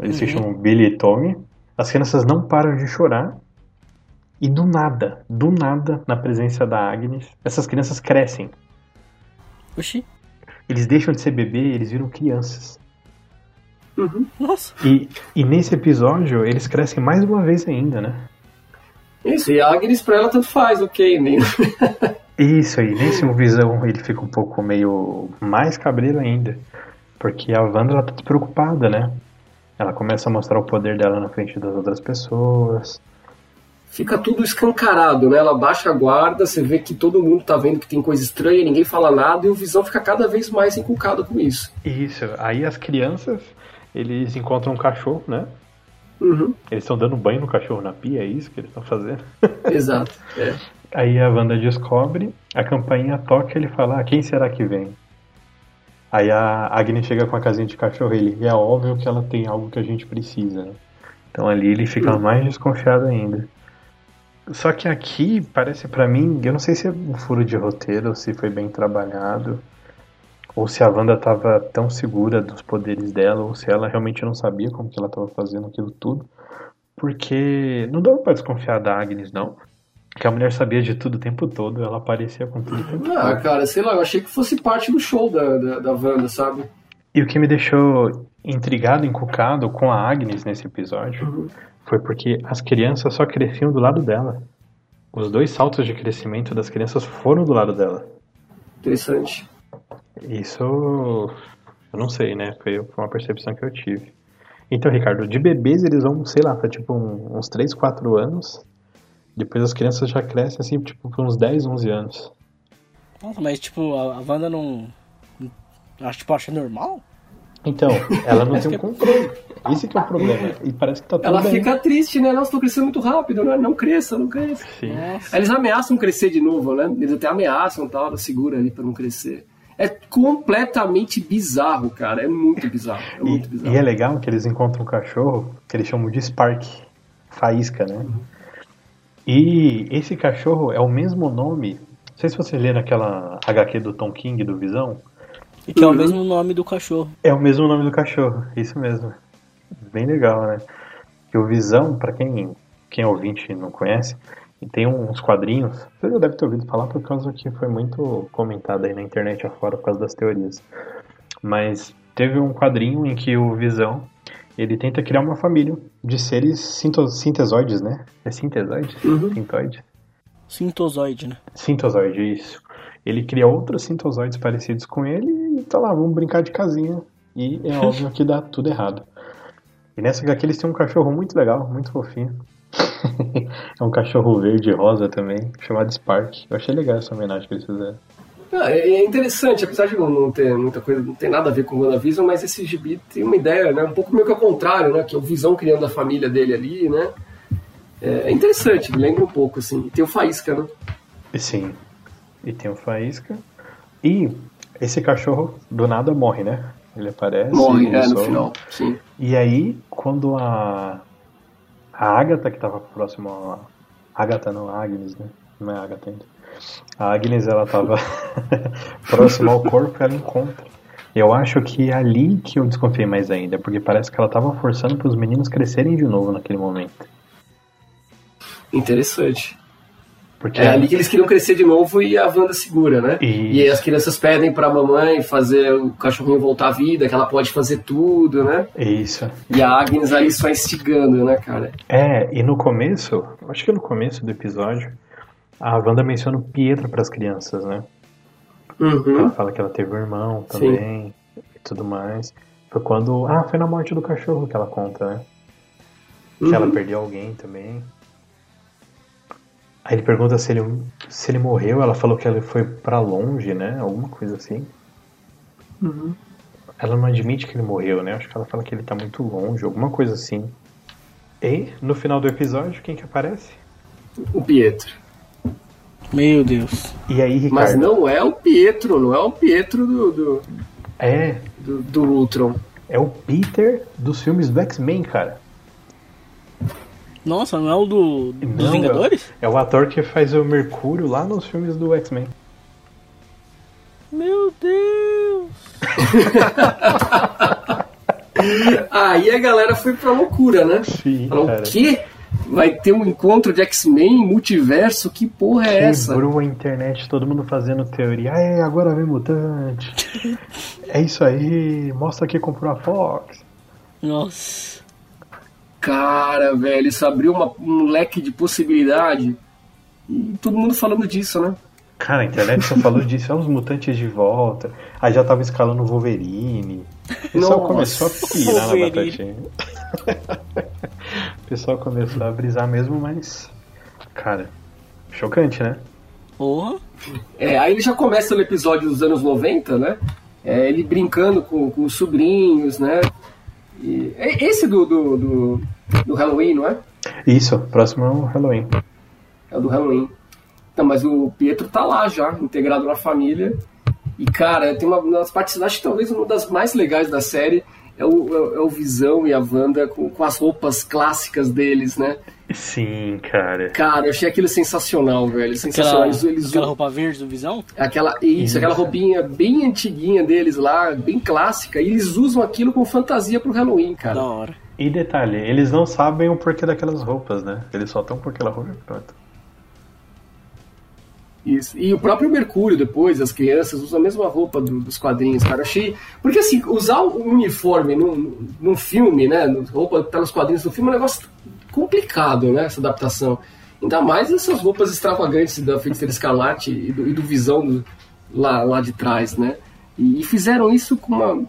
eles se chamam Billy e Tommy. As crianças não param de chorar. E do nada, do nada, na presença da Agnes, essas crianças crescem. Oxi. Eles deixam de ser bebê, eles viram crianças. Nossa. E, e nesse episódio, eles crescem mais uma vez ainda, né? Isso, e a Agnes pra ela tanto faz, ok, nem. Isso aí, nesse Visão ele fica um pouco meio mais cabreiro ainda. Porque a Wanda ela tá despreocupada, né? Ela começa a mostrar o poder dela na frente das outras pessoas. Fica tudo escancarado, né? Ela baixa a guarda, você vê que todo mundo tá vendo que tem coisa estranha, ninguém fala nada, e o Visão fica cada vez mais encucado com isso. Isso, aí as crianças, eles encontram um cachorro, né? Uhum. Eles estão dando banho no cachorro na pia, é isso que eles estão fazendo. Exato. É. Aí a Wanda descobre, a campainha toca e ele fala, ah, quem será que vem? Aí a Agnes chega com a casinha de cachorro e ele, é óbvio que ela tem algo que a gente precisa, né? Então ali ele fica mais desconfiado ainda. Só que aqui, parece pra mim, eu não sei se é um furo de roteiro, ou se foi bem trabalhado, ou se a Wanda tava tão segura dos poderes dela, ou se ela realmente não sabia como que ela tava fazendo aquilo tudo. Porque não dava pra desconfiar da Agnes, não. Que a mulher sabia de tudo o tempo todo, ela aparecia com tudo o tempo Ah, todo. cara, sei lá, eu achei que fosse parte do show da, da, da Wanda, sabe? E o que me deixou intrigado, encucado com a Agnes nesse episódio foi porque as crianças só cresciam do lado dela. Os dois saltos de crescimento das crianças foram do lado dela. Interessante. Isso eu não sei, né? Foi foi uma percepção que eu tive. Então, Ricardo, de bebês eles vão, sei lá, pra tipo um- uns 3, 4 anos. Depois as crianças já crescem assim, tipo, por uns 10, 11 anos. Nossa, mas tipo, a, a Wanda não. Acho, tipo, acha normal? Então, ela não tem um controle. Esse que é o problema. E parece que tá tudo Ela bem. fica triste, né? Nossa, tô crescendo muito rápido, né? Não cresça, não cresça. Sim. Nossa. Eles ameaçam crescer de novo, né? Eles até ameaçam e tal, ela segura ali pra não crescer. É completamente bizarro, cara. É muito bizarro. É muito E, bizarro. e é legal que eles encontram um cachorro que eles chamam de Spark, faísca, né? E esse cachorro é o mesmo nome. Não sei se você lê naquela HQ do Tom King, do Visão. E que é o mesmo nome do cachorro. É o mesmo nome do cachorro, isso mesmo. Bem legal, né? Que o Visão, pra quem, quem é ouvinte e não conhece, tem uns quadrinhos, você já deve ter ouvido falar por causa que foi muito comentado aí na internet afora por causa das teorias. Mas teve um quadrinho em que o Visão, ele tenta criar uma família de seres sinto, sintesoides, né? É sintesoide? Uhum. Sintoide? Sintozoide, né? Sintozoide, isso. Ele cria outros sintozoides parecidos com ele e tá lá, vamos brincar de casinha. E é óbvio que dá tudo errado. E nessa HQ eles têm um cachorro muito legal, muito fofinho. é um cachorro verde e rosa também, chamado Spark. Eu achei legal essa homenagem que eles fizeram. Ah, é é interessante, apesar de não- ter muita coisa, não tem nada a ver com o WandaVision, mas esse gibi tem uma ideia, né? Um pouco meio que ao contrário, né? Que é o Visão criando a família dele ali, né? É é interessante, me lembra um pouco, assim. E tem o Faísca, né? Sim. E tem o Faísca. E esse cachorro do nada morre, né? Ele aparece. Morre, é, no final. Sim. E aí, quando a. A Agatha, que tava próximo a. Agatha não, a Agnes, né? Não é a Agatha ainda. A Agnes, ela tava próxima ao corpo, ela encontra. Eu acho que é ali que eu desconfiei mais ainda, porque parece que ela tava forçando para os meninos crescerem de novo naquele momento. Interessante. Porque É ali que eles queriam crescer de novo e a Wanda segura, né? E aí as crianças pedem pra mamãe fazer o cachorrinho voltar à vida, que ela pode fazer tudo, né? Isso. E a Agnes ali só instigando, né, cara? É, e no começo, acho que no começo do episódio, a Wanda menciona o Pietro para as crianças, né? Ela Uhum. fala que ela teve um irmão também e tudo mais. Foi quando. Ah, foi na morte do cachorro que ela conta, né? Que ela Uhum. perdeu alguém também. Aí ele pergunta se ele, se ele morreu, ela falou que ele foi pra longe, né? Alguma coisa assim. Uhum. Ela não admite que ele morreu, né? Acho que ela fala que ele tá muito longe, alguma coisa assim. E no final do episódio, quem que aparece? O Pietro. Meu Deus. E aí, Ricardo? Mas não é o Pietro, não é o Pietro do, do, É, do, do Ultron. é o Peter dos filmes do X-Men, cara. Nossa, não é o do, dos Não, Vingadores? É o ator que faz o Mercúrio lá nos filmes do X-Men. Meu Deus. Aí a galera foi pra loucura, né? Sim, Falou, cara. o quê? Vai ter um encontro de X-Men, multiverso? Que porra é essa? Quebrou a internet, todo mundo fazendo teoria. Ah, é, agora vem mutante. é isso aí, mostra que comprou a Fox. Nossa. Cara, velho, isso abriu uma- um leque de possibilidade. E todo mundo falando disso, né? Cara, a internet só falou disso, olha os mutantes de volta. Aí já tava escalando o Wolverine. O pessoal começou a pirar na batatinha. o pessoal começou a brisar mesmo, mas. Cara, chocante, né? Porra. É, aí ele já começa no episódio dos anos 90, né? É, ele brincando com, com os sobrinhos, né? E, é esse do, do, do, do Halloween, não é? Isso, próximo é o Halloween. É o do Halloween. Não, mas o Pietro tá lá já, integrado na família. E, cara, tem uma, uma das partes, acho que talvez uma das mais legais da série é o, é o- é o Visão e a Wanda com, com as roupas clássicas deles, né? Sim, cara. Cara, eu achei aquilo sensacional, velho. Sensacional. Aquela, Eles, eles aquela roupa verde do Visão? Aquela, isso, Isso. aquela roupinha bem antiguinha deles lá, bem clássica, e eles usam aquilo com fantasia pro Halloween, cara. Da hora. E detalhe, eles não sabem o porquê daquelas roupas, né? Eles só estão com aquela roupa e pronto. Isso. E o próprio Mercúrio, depois, as crianças usam a mesma roupa do- dos quadrinhos, cara. Achei. Porque assim, usar o uniforme num, num filme, né? Roupa tá nos quadrinhos do filme é um negócio complicado, né? Essa adaptação. Ainda mais essas roupas extravagantes da Feiticeira Escarlate e do, e do Visão do- lá, lá de trás, né? E, e fizeram isso com uma.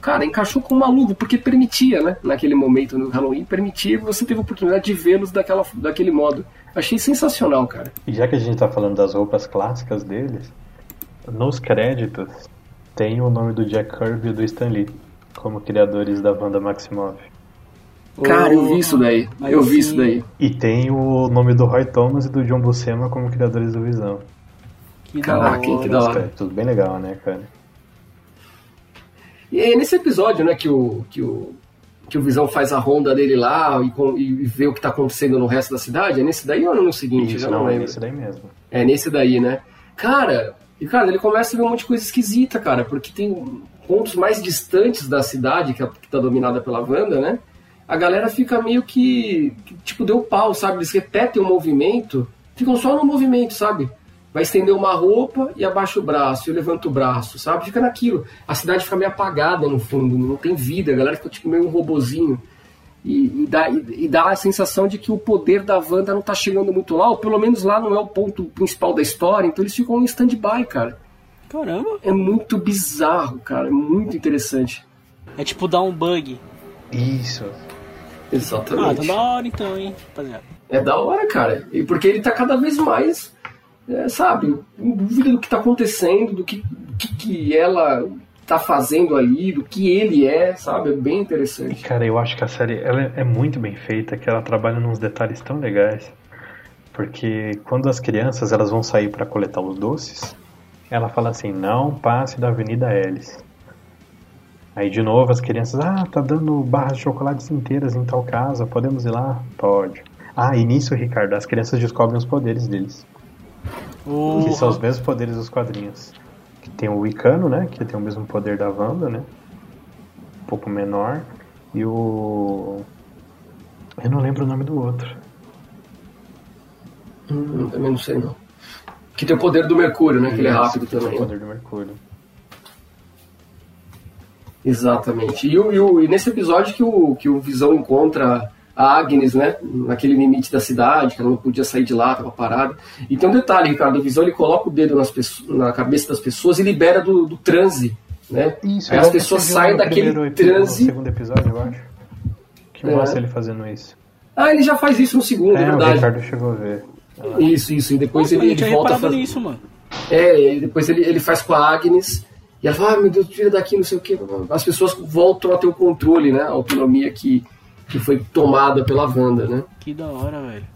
Cara, encaixou com uma luva, porque permitia, né? Naquele momento no Halloween, permitia você teve a oportunidade de vê-los daquele modo. Achei sensacional, cara. E já que a gente tá falando das roupas clássicas deles, nos créditos tem o nome do Jack Kirby e do Stan Lee como criadores da banda Maximoff. Cara, eu vi isso daí. Aí Eu vi isso daí. E tem o nome do Roy Thomas e do John Buscema como criadores do Visão. Que Caraca, da hora. que da hora. É tudo bem legal, né, cara? E é nesse episódio, né, que o, que o, que o Visão faz a ronda dele lá e, e vê o que tá acontecendo no resto da cidade. É nesse daí ou no seguinte? Isso Já não não, é lembro. isso daí mesmo. É nesse daí, né? Cara, E, cara, ele começa a ver um monte de coisa esquisita, cara, porque tem pontos mais distantes da cidade, que, é, que tá dominada pela Wanda, né? A galera fica meio que, que, tipo, deu pau, sabe? Eles repetem o movimento, ficam só no movimento, sabe? Vai estender uma roupa e abaixa o braço, e levanta o braço, sabe? Fica naquilo. A cidade fica meio apagada no fundo, não tem vida, a galera fica tipo meio um robozinho. E, e, dá, e, e, dá a sensação de que o poder da Wanda não tá chegando muito lá, ou pelo menos lá não é o ponto principal da história, então eles ficam em stand-by, cara. Caramba! É muito bizarro, cara, é muito interessante. É tipo dar um bug. Isso. Exatamente. Ah, tá da hora então, hein, rapaziada. É da hora, cara. E porque ele tá cada vez mais, é, sabe, em dúvida do que tá acontecendo, do que, que, que ela tá fazendo ali, do que ele é, sabe? É bem interessante. Cara, eu acho que a série ela é muito bem feita, que ela trabalha nos detalhes tão legais. Porque quando as crianças elas vão sair para coletar os doces, ela fala assim: "Não passe da Avenida Ellis". Aí de novo as crianças: "Ah, tá dando barras de chocolates inteiras em tal casa, podemos ir lá?". Pode. Ah, e nisso, Ricardo, as crianças descobrem os poderes deles. Uh, Que são os mesmos poderes dos quadrinhos. Que tem o Wicano, né? Que tem o mesmo poder da Wanda, né? Um pouco menor. E o. Eu não lembro o nome do outro. Hum, também não sei não. Que tem o poder do Mercúrio, né? Que ele é rápido que tem também. O poder do Mercúrio. Exatamente. E, o, e, o- e nesse episódio que o, que o Visão encontra a Agnes, né? Naquele limite da cidade, que ela não podia sair de lá, tava parada. E tem um detalhe, Ricardo, o Visão ele coloca o dedo nas pesso- na cabeça das pessoas e libera do, do transe, né? Isso, Aí é as o pessoas saem daquele primeiro epi- No transe. segundo episódio, eu acho. Que É. mostra ele fazendo isso. Ah, ele já faz isso no segundo, é, É, o verdade. Ricardo chegou a ver. Isso, isso. E depois Nossa, ele, ele volta a fazer. nisso, mano. É, e depois ele, ele faz com a Agnes. E ela fala, ah, meu Deus, tira daqui, não sei o quê. As pessoas voltam a ter o controle, né? A autonomia que, que foi tomada pela Wanda, né? Que da hora, velho.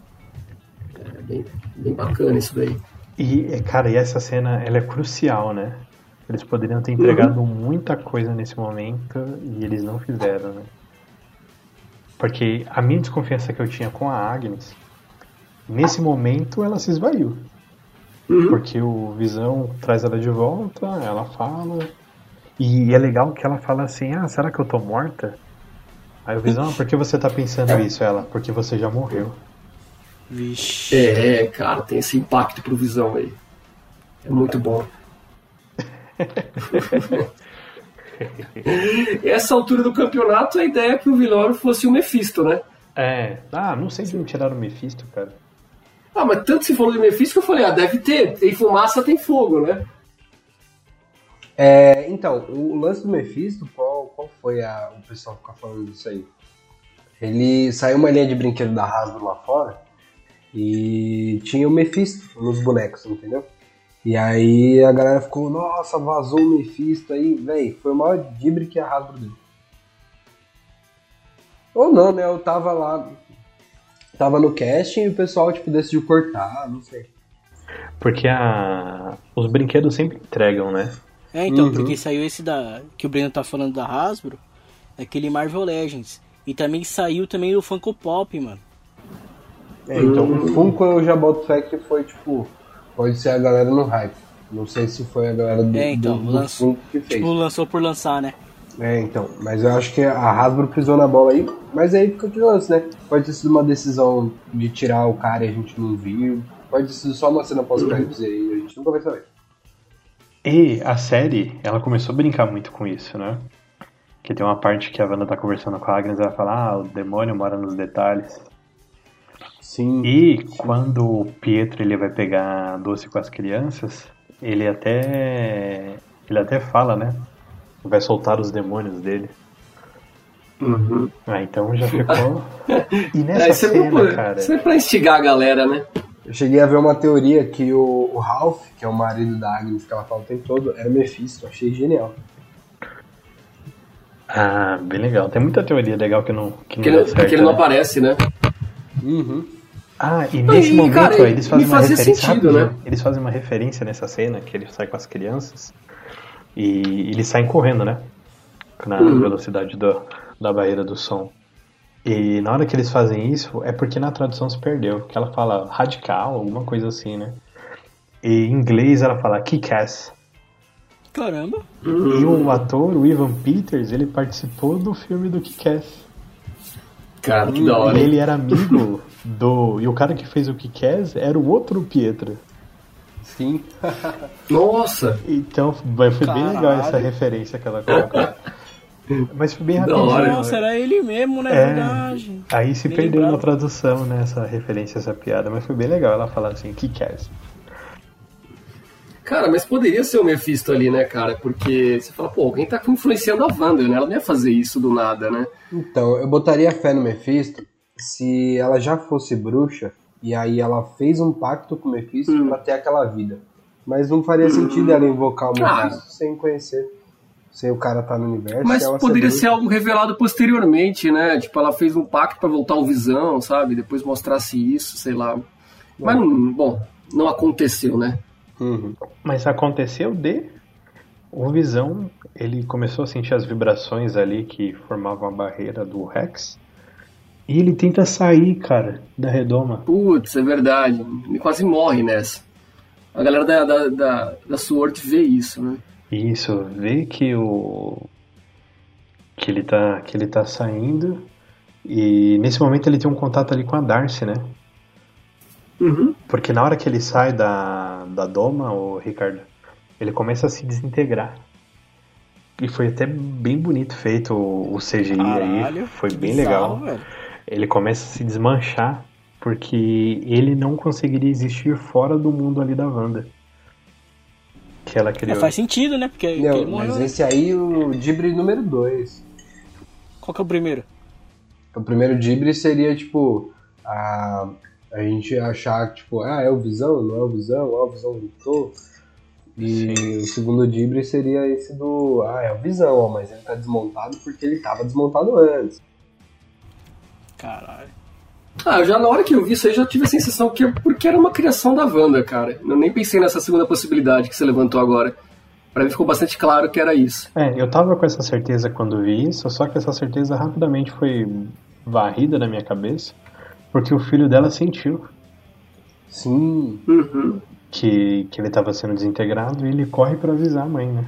É bem, bem bacana isso daí. E, cara, e essa cena, ela é crucial, né? Eles poderiam ter entregado Uhum. muita coisa nesse momento e eles não fizeram, né? Porque a minha desconfiança que eu tinha com a Agnes, nesse momento ela se esvaiu. Uhum. Porque o Visão traz ela de volta, ela fala. E é legal que ela fala assim: Ah, será que eu tô morta? Aí o Visão, "Ah, por que você tá pensando isso? Ela, porque você já morreu. Vixe. É, cara, tem esse impacto pro visão aí. É muito bom. essa altura do campeonato, a ideia é que o vilão fosse o Mephisto, né? É, ah, não sei se me tiraram o Mephisto, cara. Ah, mas tanto se falou de Mephisto que eu falei, ah, deve ter. Tem fumaça, tem fogo, né? É, então, o lance do Mephisto, qual, qual foi a, o pessoal ficar falando disso aí? Ele saiu uma linha de brinquedo da Hasbro lá fora e tinha o Mephisto nos bonecos, entendeu? E aí a galera ficou, nossa, vazou o Mephisto aí, véi, foi o maior dibre que a Hasbro deu. Ou não, né? Eu tava lá, tava no casting e o pessoal, tipo, decidiu cortar, não sei. Porque a... os brinquedos sempre entregam, né? É, então, Uhum. porque saiu esse da. que o Breno tá falando da Hasbro, aquele Marvel Legends. E também saiu também o Funko Pop, mano. É, então o Funko eu já boto fé que foi, tipo, pode ser a galera no hype. Não sei se foi a galera do, É, então, do, do lançou- Funko que fez. Tipo, lançou por lançar, né? É, então, mas eu acho que a Hasbro pisou na bola aí, mas aí fica aquele lance, né? Pode ter sido uma decisão de tirar o cara e a gente não viu. Pode ter sido só uma cena pós-créditos aí, a gente nunca vai saber. E a série, ela começou a brincar muito com isso, né? Que tem uma parte que a Wanda tá conversando com a Agnes e ela fala, ah, o demônio mora nos detalhes. Sim. E quando o Pietro ele vai pegar doce com as crianças, ele até ele até fala, né? Vai soltar os demônios dele. Uhum. Ah, então já ficou. E nessa É, isso, é cena, pra, cara. isso é pra instigar a galera, né? Eu cheguei a ver uma teoria que o, o Ralph, que é o marido da Agnes que ela fala o tempo todo, era o Mephisto. Achei genial. Ah, bem legal. Tem muita teoria legal que não que não Porque, dá ele, certo, porque ele não né? aparece, né? Uhum. Ah, e nesse e, momento cara, eles fazem e uma fazia referência sentido, né? Eles fazem uma referência nessa cena que ele sai com as crianças e eles saem correndo, né? Na Uhum. velocidade do, da barreira do som. E na hora que eles fazem isso, é porque na tradução se perdeu. Que ela fala radical, alguma coisa assim, né? E em inglês ela fala kick-ass. Caramba. E o ator, o Ivan Peters, ele participou do filme do kick-ass. Cara, que da hora. E ele era amigo do. E o cara que fez o kick-ass era o outro Pietro. Sim. Nossa! Então foi foi bem Caralho. legal essa referência que ela colocou. Mas foi bem rapidinho. hora. Nossa, era ele mesmo, né? É. Verdade. Aí se Nem perdeu na lembrava. tradução, né, essa referência, essa piada, mas foi bem legal ela falar assim, kick-ass. Cara, mas poderia ser o Mephisto ali, né, cara? Porque você fala, pô, alguém tá influenciando a Wanda, né? Ela não ia fazer isso do nada, né? Então, eu botaria fé no Mephisto se ela já fosse bruxa e aí ela fez um pacto com o Mephisto Hum. pra ter aquela vida. Mas não faria sentido ela invocar o Ah. Mephisto sem conhecer. Sem o cara estar no universo. Mas ela poderia ser algo revelado posteriormente, né? Tipo, ela fez um pacto pra voltar o Visão, sabe? Depois mostrasse isso, sei lá. Mas, não, bom, não aconteceu, né? Uhum. Mas aconteceu de o Visão, ele começou a sentir as vibrações ali que formavam a barreira do Rex. E ele tenta sair, cara, da redoma. Putz, é verdade. Ele quase morre nessa. A galera da, da, da, da SWORD vê isso, né? Isso, vê que o que ele tá que ele tá saindo e nesse momento ele tem um contato ali com a Darcy, né? Uhum. Porque na hora que ele sai da, da doma, o Ricardo, ele começa a se desintegrar. E foi até bem bonito feito o, o CGI aí, Caralho. foi que bem legal. velho. Ele começa a se desmanchar porque ele não conseguiria existir fora do mundo ali da Wanda. Que ela criou. faz sentido, né? Porque Não, ele morreu. mas esse aí, o Dibre número 2. Qual que é o primeiro? O primeiro Dibre seria, tipo, a, a gente achar que, tipo, ah, é o Visão, não é o Visão, ah, o Visão lutou. E o segundo Dibre seria esse do, ah, é o Visão, mas ele tá desmontado porque ele tava desmontado antes. Caralho. Ah, já na hora que eu vi isso aí, já tive a sensação que é porque era uma criação da Wanda, cara. Eu nem pensei nessa segunda possibilidade que você levantou agora. Pra mim ficou bastante claro que era isso. É, eu tava com essa certeza quando vi isso, só que essa certeza rapidamente foi varrida na minha cabeça, porque o filho dela sentiu Sim, Uhum, que, que ele tava sendo desintegrado e ele corre pra avisar a mãe, né?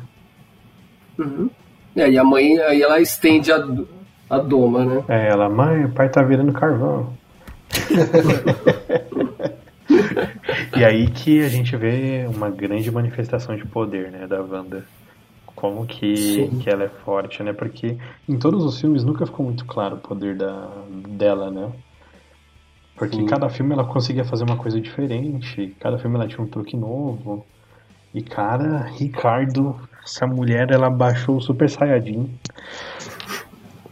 uhum. É, e a mãe, aí ela estende a, a doma, né? É, ela, mãe, o pai tá virando carvão. e aí que a gente vê uma grande manifestação de poder, né, da Wanda. Como que, Sim. que ela é forte, né? Porque em todos os filmes nunca ficou muito claro o poder da, dela, né? Porque Sim. cada filme ela conseguia fazer uma coisa diferente, cada filme ela tinha um truque novo. E cara, Ricardo, essa mulher ela baixou o Super Saiyajin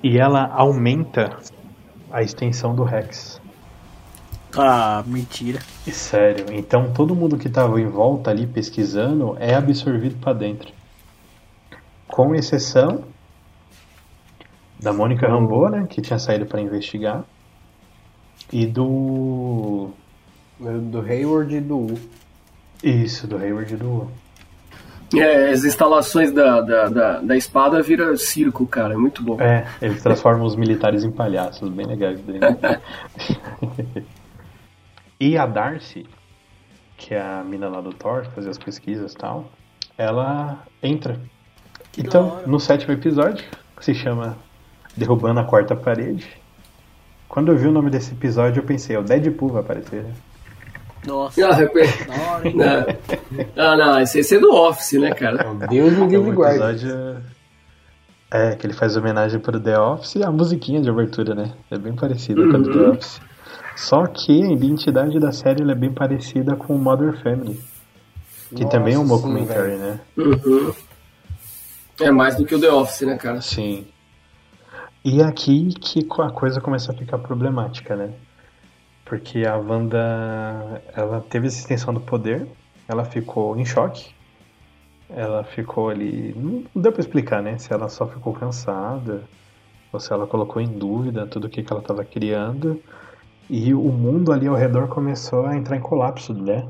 e ela aumenta a extensão do Rex. Ah, mentira. Sério, então todo mundo que tava em volta ali pesquisando é absorvido pra dentro. Com exceção da Mônica Rambeau, né, que tinha saído pra investigar, e do do Hayward e do U. isso, do Hayward e do É, as instalações da, da, da, da espada vira circo, cara. É muito bom. É, eles transformam os militares em palhaços, bem legais daí. e a Darcy, que é a mina lá do Thor, que fazia as pesquisas e tal, ela entra. Que então, no sétimo episódio, que se chama Derrubando a Quarta Parede, quando eu vi o nome desse episódio, eu pensei, o Deadpool vai aparecer. né? Nossa, Ah, é- da hora, hein? não. ah, não, esse, esse é do Office, né, cara? Meu Deus me É livre um e guarde. episódio. É, que ele faz homenagem pro The Office e a musiquinha de abertura, né? É bem parecida com a do The Office. Só que a identidade da série ela é bem parecida com Mother Family. Que Nossa, também é um sim, documentary, velho. né? Uhum. É mais do que o The Office, né, cara? Sim. E é aqui que a coisa começa a ficar problemática, né? Porque a Wanda, ela teve essa extensão do poder, ela ficou em choque, ela ficou ali. Não deu pra explicar, né? Se ela só ficou cansada, ou se ela colocou em dúvida tudo o que, que ela estava criando. E o mundo ali ao redor começou a entrar em colapso, né?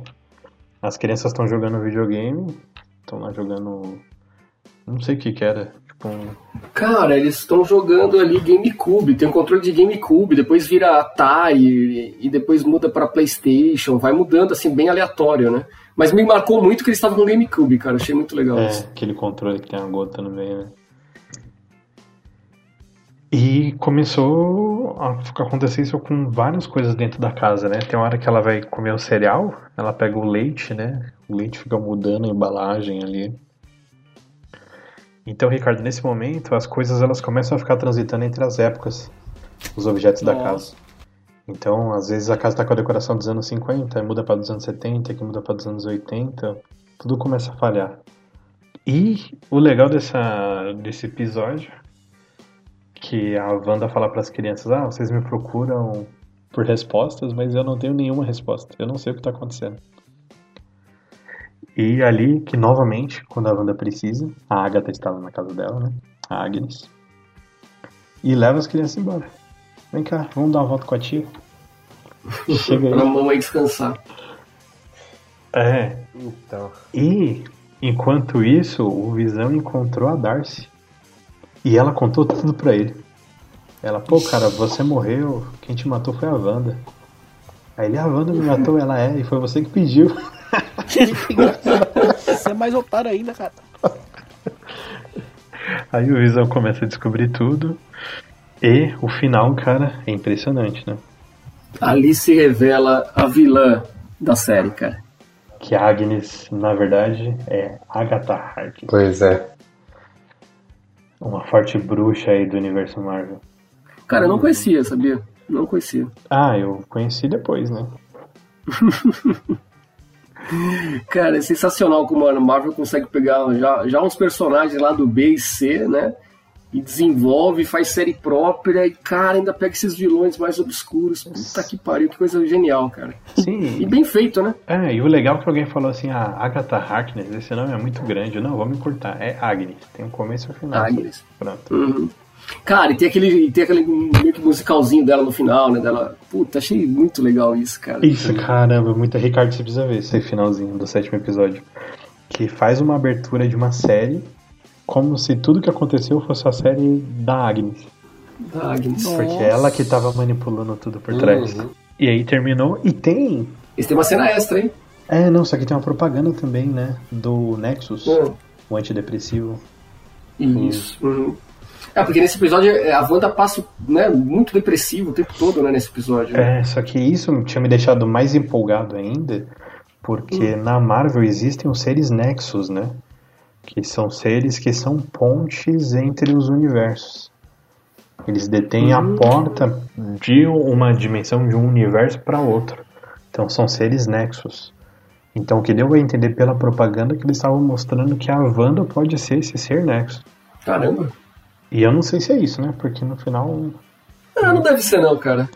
As crianças estão jogando videogame, estão lá jogando. Não sei o que que era. Tipo, Um... Cara, eles estão jogando ali GameCube, tem um controle de GameCube, depois vira Atari e depois muda para PlayStation, vai mudando assim, bem aleatório, né? Mas me marcou muito que eles estavam com GameCube, cara, achei muito legal É, isso. aquele controle que tem a gota no meio, né? E começou a acontecer isso com várias coisas dentro da casa, né? Tem uma hora que ela vai comer o cereal, ela pega o leite, né? O leite fica mudando a embalagem ali. Então, Ricardo, nesse momento, as coisas elas começam a ficar transitando entre as épocas, os objetos da Nossa. casa. Então, às vezes a casa tá com a decoração dos anos 50, aí muda para dos anos 70, que muda para dos anos 80, tudo começa a falhar. E o legal dessa, desse episódio, que a Wanda fala para as crianças, ah, vocês me procuram por respostas, mas eu não tenho nenhuma resposta, eu não sei o que está acontecendo. E ali, que novamente, quando a Wanda precisa, a Agatha estava na casa dela, né, a Agnes, e leva as crianças embora. Vem cá, vamos dar uma volta com a tia. Chega Pra aí. mamãe descansar. É, Então. E, enquanto isso, o Visão encontrou a Darcy. E ela contou tudo pra ele. Ela, pô, cara, você morreu, quem te matou foi a Wanda. Aí ele, a Wanda me matou, ela é, e foi você que pediu. Você é mais otário ainda, cara. Aí o Visão começa a descobrir tudo. E o final, cara, é impressionante, né? Ali se revela a vilã da série, cara. Que a Agnes, na verdade, é Agatha Harkness. Pois é. Uma forte bruxa aí do universo Marvel. Cara, eu não conhecia, sabia? Não conhecia. Ah, eu conheci depois, né? Cara, é sensacional como a Marvel consegue pegar já, já uns personagens lá do B e C, né? E desenvolve, faz série própria e, cara, ainda pega esses vilões mais obscuros. Puta que pariu, que coisa genial, cara. E Sim. bem feito, né? É, e o legal é que alguém falou assim, ah, Agatha Harkness, esse nome é muito grande. Não, vamos encurtar. É Agnes. Tem um começo e um final. Agnes. Pronto. Uhum. Cara, e tem aquele, e tem aquele meio que musicalzinho dela no final, né? Dela. Puta, achei muito legal isso, cara. Isso, caramba, muita Ricardo, você precisa ver esse finalzinho do sétimo episódio. Que faz uma abertura de uma série como se tudo que aconteceu fosse a série da Agnes. Da Agnes. Nossa. Porque é ela que tava manipulando tudo por trás. Uhum. E aí terminou. E tem. Esse tem uma cena extra, hein? É, não, só que tem uma propaganda também, né? Do Nexus, Hum. o antidepressivo. Isso. Uhum. É, porque nesse episódio é, a Wanda passa né, muito depressivo o tempo todo, né, nesse episódio. né? É, só que isso tinha me deixado mais empolgado ainda, porque na Marvel existem os seres Nexus, né? Que são seres que são pontes entre os universos. Eles detêm a porta de uma dimensão de um universo para outro. Então são seres Nexus. Então o que deu a entender pela propaganda é que eles estavam mostrando que a Wanda pode ser esse ser Nexus. Caramba. E eu não sei se é isso, né? Porque no final Ah, não deve ser não, cara.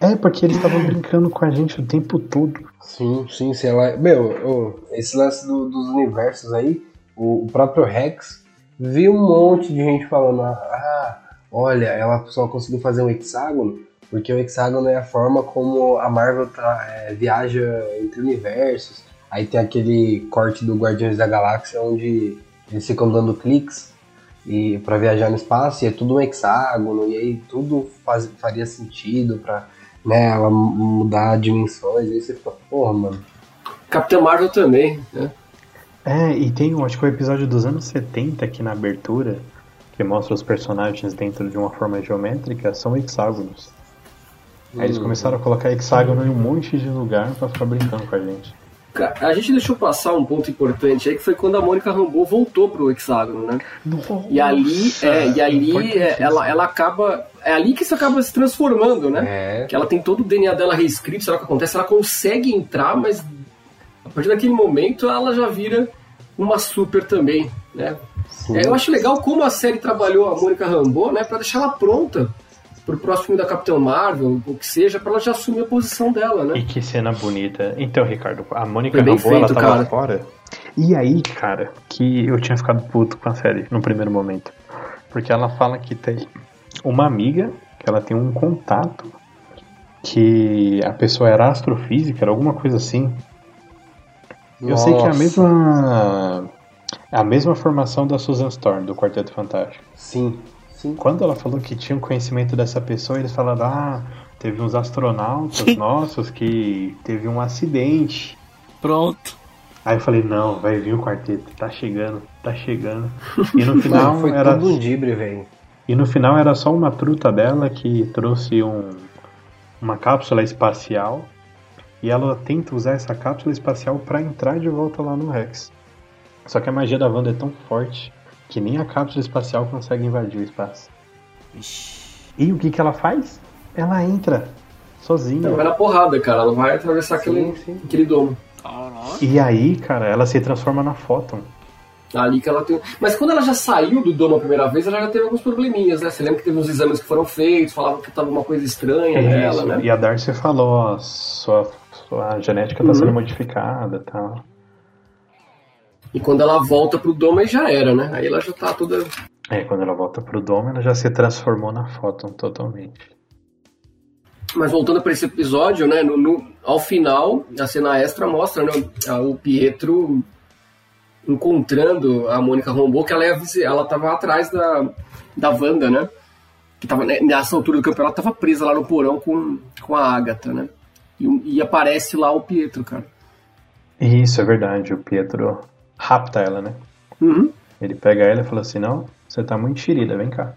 É, porque eles estavam brincando com a gente o tempo todo. Sim, sim, sei lá. Meu, esse lance do- dos universos aí, o, próprio Rex, vi um monte de gente falando, ah, olha, ela só conseguiu fazer um hexágono, porque o hexágono é a forma como a Marvel tra- é, viaja entre universos. Aí tem aquele corte do Guardiões da Galáxia onde eles ficam dando cliques e para viajar no espaço e é tudo um hexágono e aí tudo faz- faria sentido pra né, ela mu- mudar dimensões aí você fica, porra, mano. Capitã Marvel também, né? É, e tem, um, acho que o episódio dos anos 70 aqui na abertura, que mostra os personagens dentro de uma forma geométrica, são hexágonos. Aí eles começaram a colocar hexágono em um monte de lugar pra ficar brincando com a gente. A gente deixou passar um ponto importante aí, que foi quando a Mônica Rambeau voltou pro hexágono, né? E ali, é, e ali é, ela, ela acaba. É ali que isso acaba se transformando, né? É. Que ela tem todo o DNA dela reescrito, sabe o que acontece? Ela consegue entrar, mas a partir daquele momento ela já vira uma super também, né? É, eu acho legal como a série trabalhou a Mônica Rambeau, né? Pra deixar ela pronta pro próximo da Capitã Marvel, o que seja, pra ela já assumir a posição dela, né? E que cena bonita. Então, Ricardo, a Mônica Rambeau, ela feito, tava cara. fora. E aí, cara, que eu tinha ficado puto com a série no primeiro momento. Porque ela fala que tem uma amiga, que ela tem um contato, que a pessoa era astrofísica, era alguma coisa assim. Eu sei que é a Nossa. mesma. É a mesma formação da Susan Storm, do Quarteto Fantástico. Sim, sim. Quando ela falou que tinha um conhecimento dessa pessoa, eles falaram, ah, teve uns astronautas nossos que teve um acidente. Pronto. Aí eu falei, não, vai vir o quarteto, tá chegando, tá chegando. E no final Mano, era. tudo um dibre, velho. E no final era só uma truta dela que trouxe um, uma cápsula espacial. E ela tenta usar essa cápsula espacial pra entrar de volta lá no Rex. Só que a magia da Wanda é tão forte que nem a cápsula espacial consegue invadir o espaço. Ixi. E o que, que ela faz? Ela entra sozinha. Ela vai na porrada, cara. Ela vai atravessar aquele, sim. aquele domo. Caraca. E aí, cara, ela se transforma na Photon. Ali que ela tem. Mas quando ela já saiu do domo a primeira vez, ela já teve alguns probleminhas, né? Você lembra que teve uns exames que foram feitos, falavam que tava uma coisa estranha nela, Isso. né? E a Darcy falou, ó, sua, sua genética tá Uhum. sendo modificada e tal. E quando ela volta pro domo, aí já era, né? Aí ela já tá toda. É, quando ela volta pro Dome, ela já se transformou na Photon totalmente. Mas voltando para esse episódio, né? no- no- ao final, a cena extra mostra né, o Pietro encontrando a Mônica Rambeau, que ela, ia, ela tava atrás da, da Wanda, né? Que tava, né, nessa altura do campeonato, tava presa lá no porão com, com a Agatha, né? E, e aparece lá o Pietro, cara. Isso, é verdade. O Pietro rapta ela, né? Uhum. Ele pega ela e fala assim, não, você tá muito xerida, vem cá.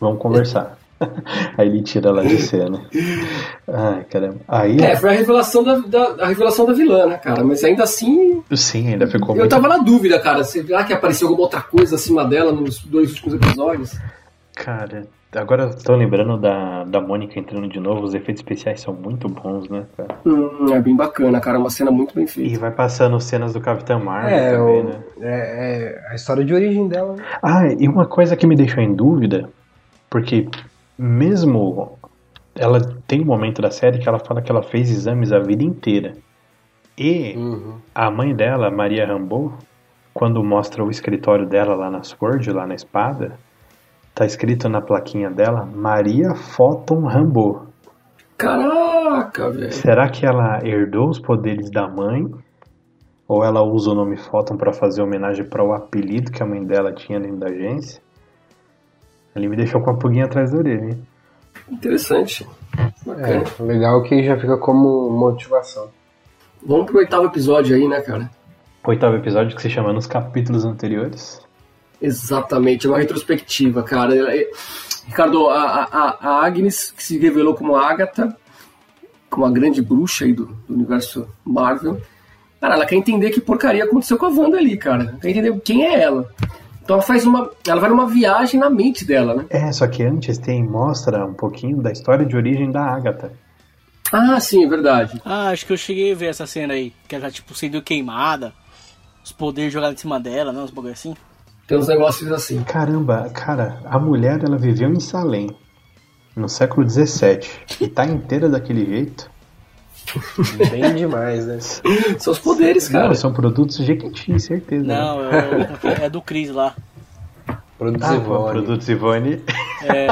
Vamos conversar. Aí ele tira ela de cena. Ai, caramba. Aí, É, foi a revelação da, da- a revelação da vilã, né, cara? Mas ainda assim, sim, ainda ficou eu muito... tava na dúvida, cara. Será que apareceu alguma outra coisa acima dela nos dois últimos episódios? Cara, agora eu tô lembrando da, da Mônica entrando de novo, os efeitos especiais são muito bons, né, cara? Hum, é bem bacana, cara. Uma cena muito bem feita. E vai passando cenas do Capitão Marvel É, também, o- né? é, é a história de origem dela. né? Ah, e uma coisa que me deixou em dúvida, porque mesmo ela tem um momento da série que ela fala que ela fez exames a vida inteira. E Uhum. a mãe dela, Maria Rambeau, quando mostra o escritório dela lá na Sword, lá na espada, tá escrito na plaquinha dela Maria Photon Rambeau. Caraca, velho. Será que ela herdou os poderes da mãe? Ou ela usa o nome Photon para fazer homenagem para o apelido que a mãe dela tinha dentro da agência? Ele me deixou com a pulguinha atrás da orelha, hein? Interessante. Bacana. É, legal que já fica como motivação. Vamos pro oitavo episódio aí, né, cara? Oitavo episódio que se chama Nos Capítulos Anteriores. Exatamente, é uma retrospectiva, cara. É- Ricardo, a, a, a Agnes, que se revelou como Agatha, como a grande bruxa aí do, do universo Marvel, cara, ela quer entender que porcaria aconteceu com a Wanda ali, cara. Quer entender quem é ela. Então ela faz uma. Ela vai numa viagem na mente dela, né? É, só que antes tem mostra um pouquinho da história de origem da Agatha. Ah, sim, é verdade. Ah, acho que eu cheguei a ver essa cena aí. Que ela tá, tipo, sendo queimada. Os poderes jogados em cima dela, não? Uns bagulho assim. Tem uns negócios assim. Caramba, cara, a mulher ela viveu em Salem no século XVII e tá inteira daquele jeito. Bem demais, né? São os poderes, cara. Não, são produtos Jequiti, certeza. né? Não, é, é do Chris lá. Produtos Ah, Ivone. produtos Ivone. É,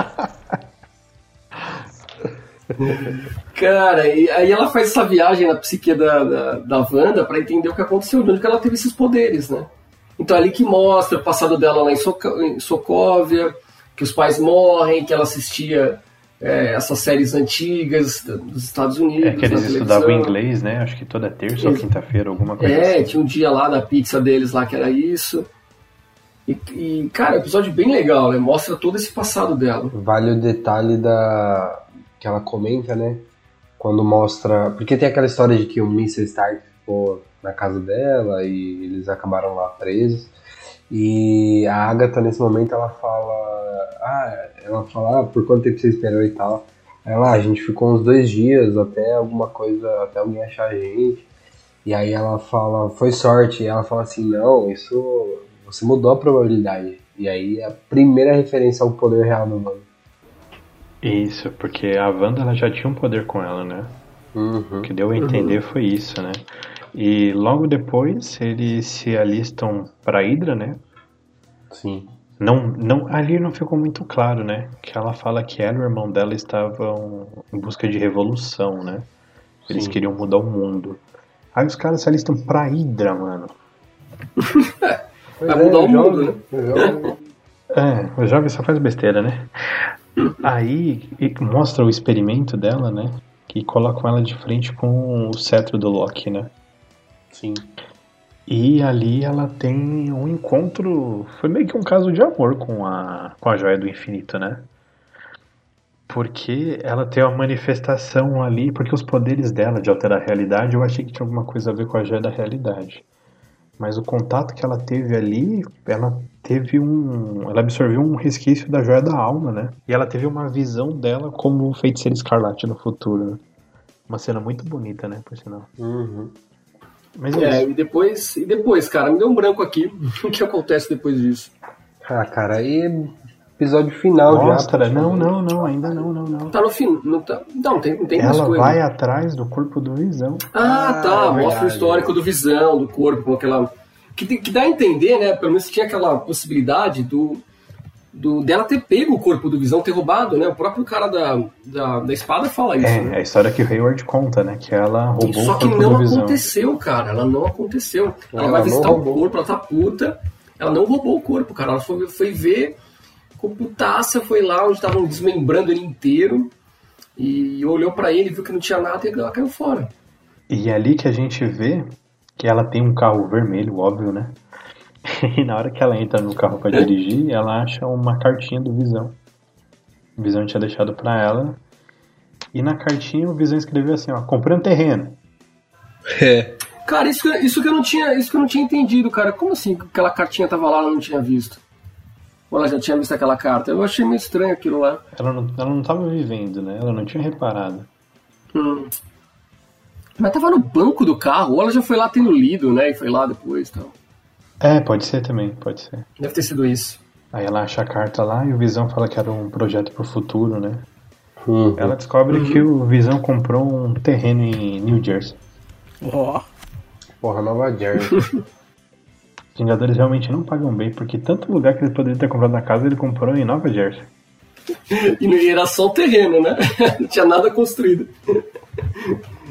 Cara, e aí ela faz essa viagem na psique da, da, da Wanda pra entender o que aconteceu, de onde que ela teve esses poderes, né? Então é ali que mostra o passado dela lá em, Soca, em Sokovia, que os pais morrem, que ela assistia é, essas séries antigas dos Estados Unidos. É que eles estudavam inglês, né? Acho que toda terça ou quinta-feira, alguma coisa É, assim. tinha um dia lá da pizza deles lá que era isso. E, e, cara, episódio bem legal, né? Mostra todo esse passado dela. Vale o detalhe da que ela comenta, né? Quando mostra. Porque tem aquela história de que o Mr. Stark ficou na casa dela e eles acabaram lá presos. E a Agatha, nesse momento, ela fala. Ah, ela fala, ah, por quanto tempo você esperou e tal. Ela, ah, a gente ficou uns dois dias até alguma coisa, até alguém achar a gente. E aí ela fala, foi sorte. E ela fala assim, não, isso. Você mudou a probabilidade. E aí é a primeira referência ao poder real do mundo. Isso, porque a Wanda ela já tinha um poder com ela, né? Uhum. O que deu a entender foi isso, né? E logo depois eles se alistam pra Hydra, né? Sim. Não, não, ali não ficou muito claro, né? Que ela fala que ela e o irmão dela estavam em busca de revolução, né? Eles Sim. queriam mudar o mundo. Aí os caras se alistam pra Hydra, mano. Vai mudar o mundo, né? O jovem- É, o jovem só faz besteira, né? Aí mostra o experimento dela, né? Que colocam ela de frente com o cetro do Loki, né? Sim. E ali ela tem um encontro. Foi meio que um caso de amor com a, com a joia do infinito, né? Porque ela tem uma manifestação ali. Porque os poderes dela de alterar a realidade eu achei que tinha alguma coisa a ver com a joia da realidade. Mas o contato que ela teve ali, ela teve um. Ela absorveu um resquício da joia da alma, né? E ela teve uma visão dela como feiticeira escarlate no futuro. Né? Uma cena muito bonita, né? Por sinal. Uhum. Mas é, É, isso. e depois, e depois, cara, me deu um branco aqui. O que acontece depois disso? Ah, cara, aí episódio final Mostra, já. não, não, não, ainda não, não, não. Tá no fim. Não, tá, não tem, tem mais Ela coisa. vai atrás do corpo do Visão. Ah, Ah, tá. é Mostra o histórico do visão, do corpo, aquela. Que, que dá a entender, né? Pelo menos tinha aquela possibilidade do, do dela ter pego o corpo do visão, ter roubado, né? O próprio cara da, da, da espada fala isso. É, né? a história que o Hayward conta, né? Que ela roubou Só o que corpo não do Visão. aconteceu, cara. Ela não aconteceu. Ela, Ela vai não visitar roubou. o corpo, ela tá puta. Ela não roubou o corpo, cara. Ela foi, foi ver com putaça, foi lá onde estavam desmembrando ele inteiro. E olhou pra ele, viu que não tinha nada e ela caiu fora. E é ali que a gente vê que ela tem um carro vermelho, óbvio, né? E na hora que ela entra no carro pra dirigir, ela acha uma cartinha do Visão. O Visão tinha deixado pra ela. E na cartinha o Visão escreveu assim, ó, comprei um terreno. É. Cara, isso que, isso que eu não tinha, isso que eu não tinha entendido, cara. Como assim que aquela cartinha tava lá e ela não tinha visto? Ou ela já tinha visto aquela carta? Eu achei meio estranho aquilo lá. Ela não, ela não tava vivendo, né? Ela não tinha reparado. Hum. Mas tava no banco do carro, ou ela já foi lá tendo lido, né? E foi lá depois e tal. É, pode ser também, pode ser. Deve ter sido isso. Aí ela acha a carta lá e o Visão fala que era um projeto pro futuro, né? Uhum. Ela descobre que o Visão comprou um terreno em New Jersey. Ó, Porra, Nova Jersey. Os Vingadores realmente não pagam bem, porque tanto lugar que ele poderia ter comprado na casa, ele comprou em Nova Jersey. E não- era só o terreno, né? não tinha nada construído.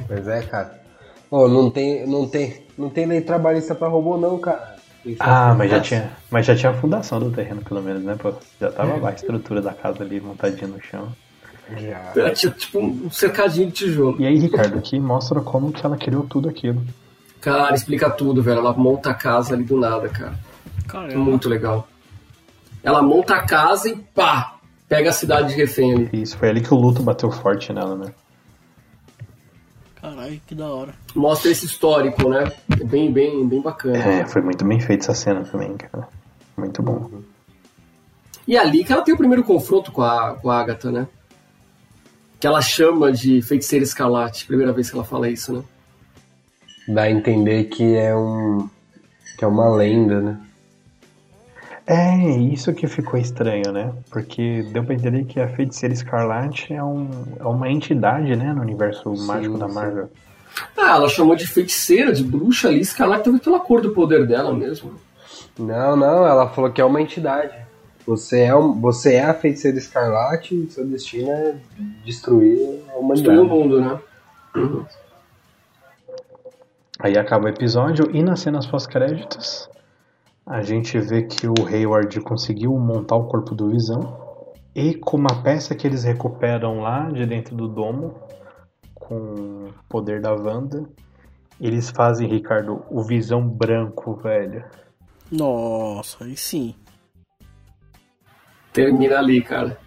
Pois é, cara. Ô, não tem, não tem, não tem lei trabalhista pra robô não, cara. Que Ah, ser- mas já tinha, mas já tinha a fundação do terreno, pelo menos, né? Pô? Já tava lá a estrutura da casa ali montadinha no chão. Já. Era tinha, tipo um cercadinho de tijolo. E aí, Ricardo, aqui mostra como que ela criou tudo aquilo. Cara, explica tudo, velho. Ela monta a casa ali do nada, cara. caramba. Muito legal. Ela monta a casa e pá! Pega a cidade de refém ali. E isso foi ali que o luto bateu forte nela, né? Caralho, que da hora. Mostra esse histórico, né? É Bem, bem, bem bacana. É, foi muito bem feita essa cena também, cara. Muito bom. E ali que ela tem o primeiro confronto com a, com a Agatha, né? Que ela chama de feiticeira escarlate. Primeira vez que ela fala isso, né? Dá a entender que é um, que é uma lenda, né? É, isso que ficou estranho, né? Porque deu pra entender que a Feiticeira Escarlate é, um, é uma entidade, né? No universo Sim, mágico da sim. Marvel. Ah, ela chamou de feiticeira, de bruxa ali, escarlate, talvez pela cor do poder dela mesmo. Não, não, ela falou que é uma entidade. Você é, um- você é a feiticeira escarlate e seu destino é destruir a humanidade. Destruiu o mundo, né? Aí acaba o episódio e nas cenas pós-créditos a gente vê que o Hayward conseguiu montar o corpo do Visão e com uma peça que eles recuperam lá de dentro do domo com o poder da Wanda, eles fazem, Ricardo, o Visão branco, velho. Nossa, aí sim. Termina ali, cara.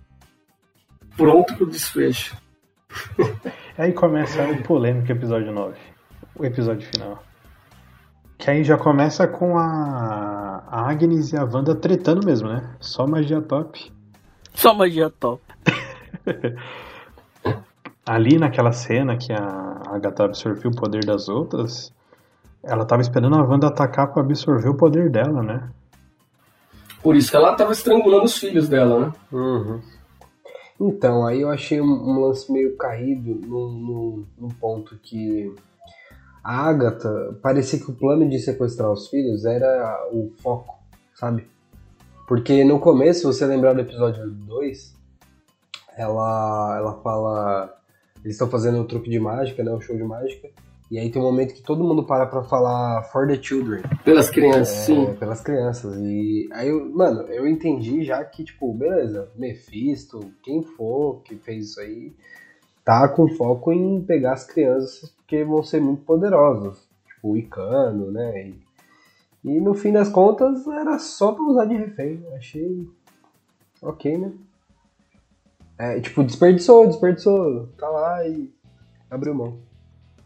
Pronto pro desfecho. Aí começa o polêmico episódio 9. O episódio final. Que aí já começa com a, a Agnes e a Wanda tretando mesmo, né? Só magia top. Só magia top. Ali naquela cena que a Agatha absorveu o poder das outras, ela tava esperando a Wanda atacar pra absorver o poder dela, né? Por isso que ela tava estrangulando os filhos dela, né? Uhum. Então, aí eu achei um, um lance meio caído num, num, num ponto que a Agatha parecia que o plano de sequestrar os filhos era o foco, sabe? Porque no começo, você lembrar do episódio 2, ela, ela fala. Eles estão fazendo o truque de mágica, né? O show de mágica. E aí tem um momento que todo mundo para pra falar for the children. Pelas crianças, É, sim. pelas crianças. E aí, eu, mano, eu entendi já que, tipo, beleza, Mephisto, quem for que fez isso aí, tá com foco em pegar as crianças porque vão ser muito poderosas. Tipo, o Icano, né? E, e no fim das contas era só pra usar de refém. Achei ok, né? É, tipo, desperdiçou, desperdiçou. Tá lá e abriu mão.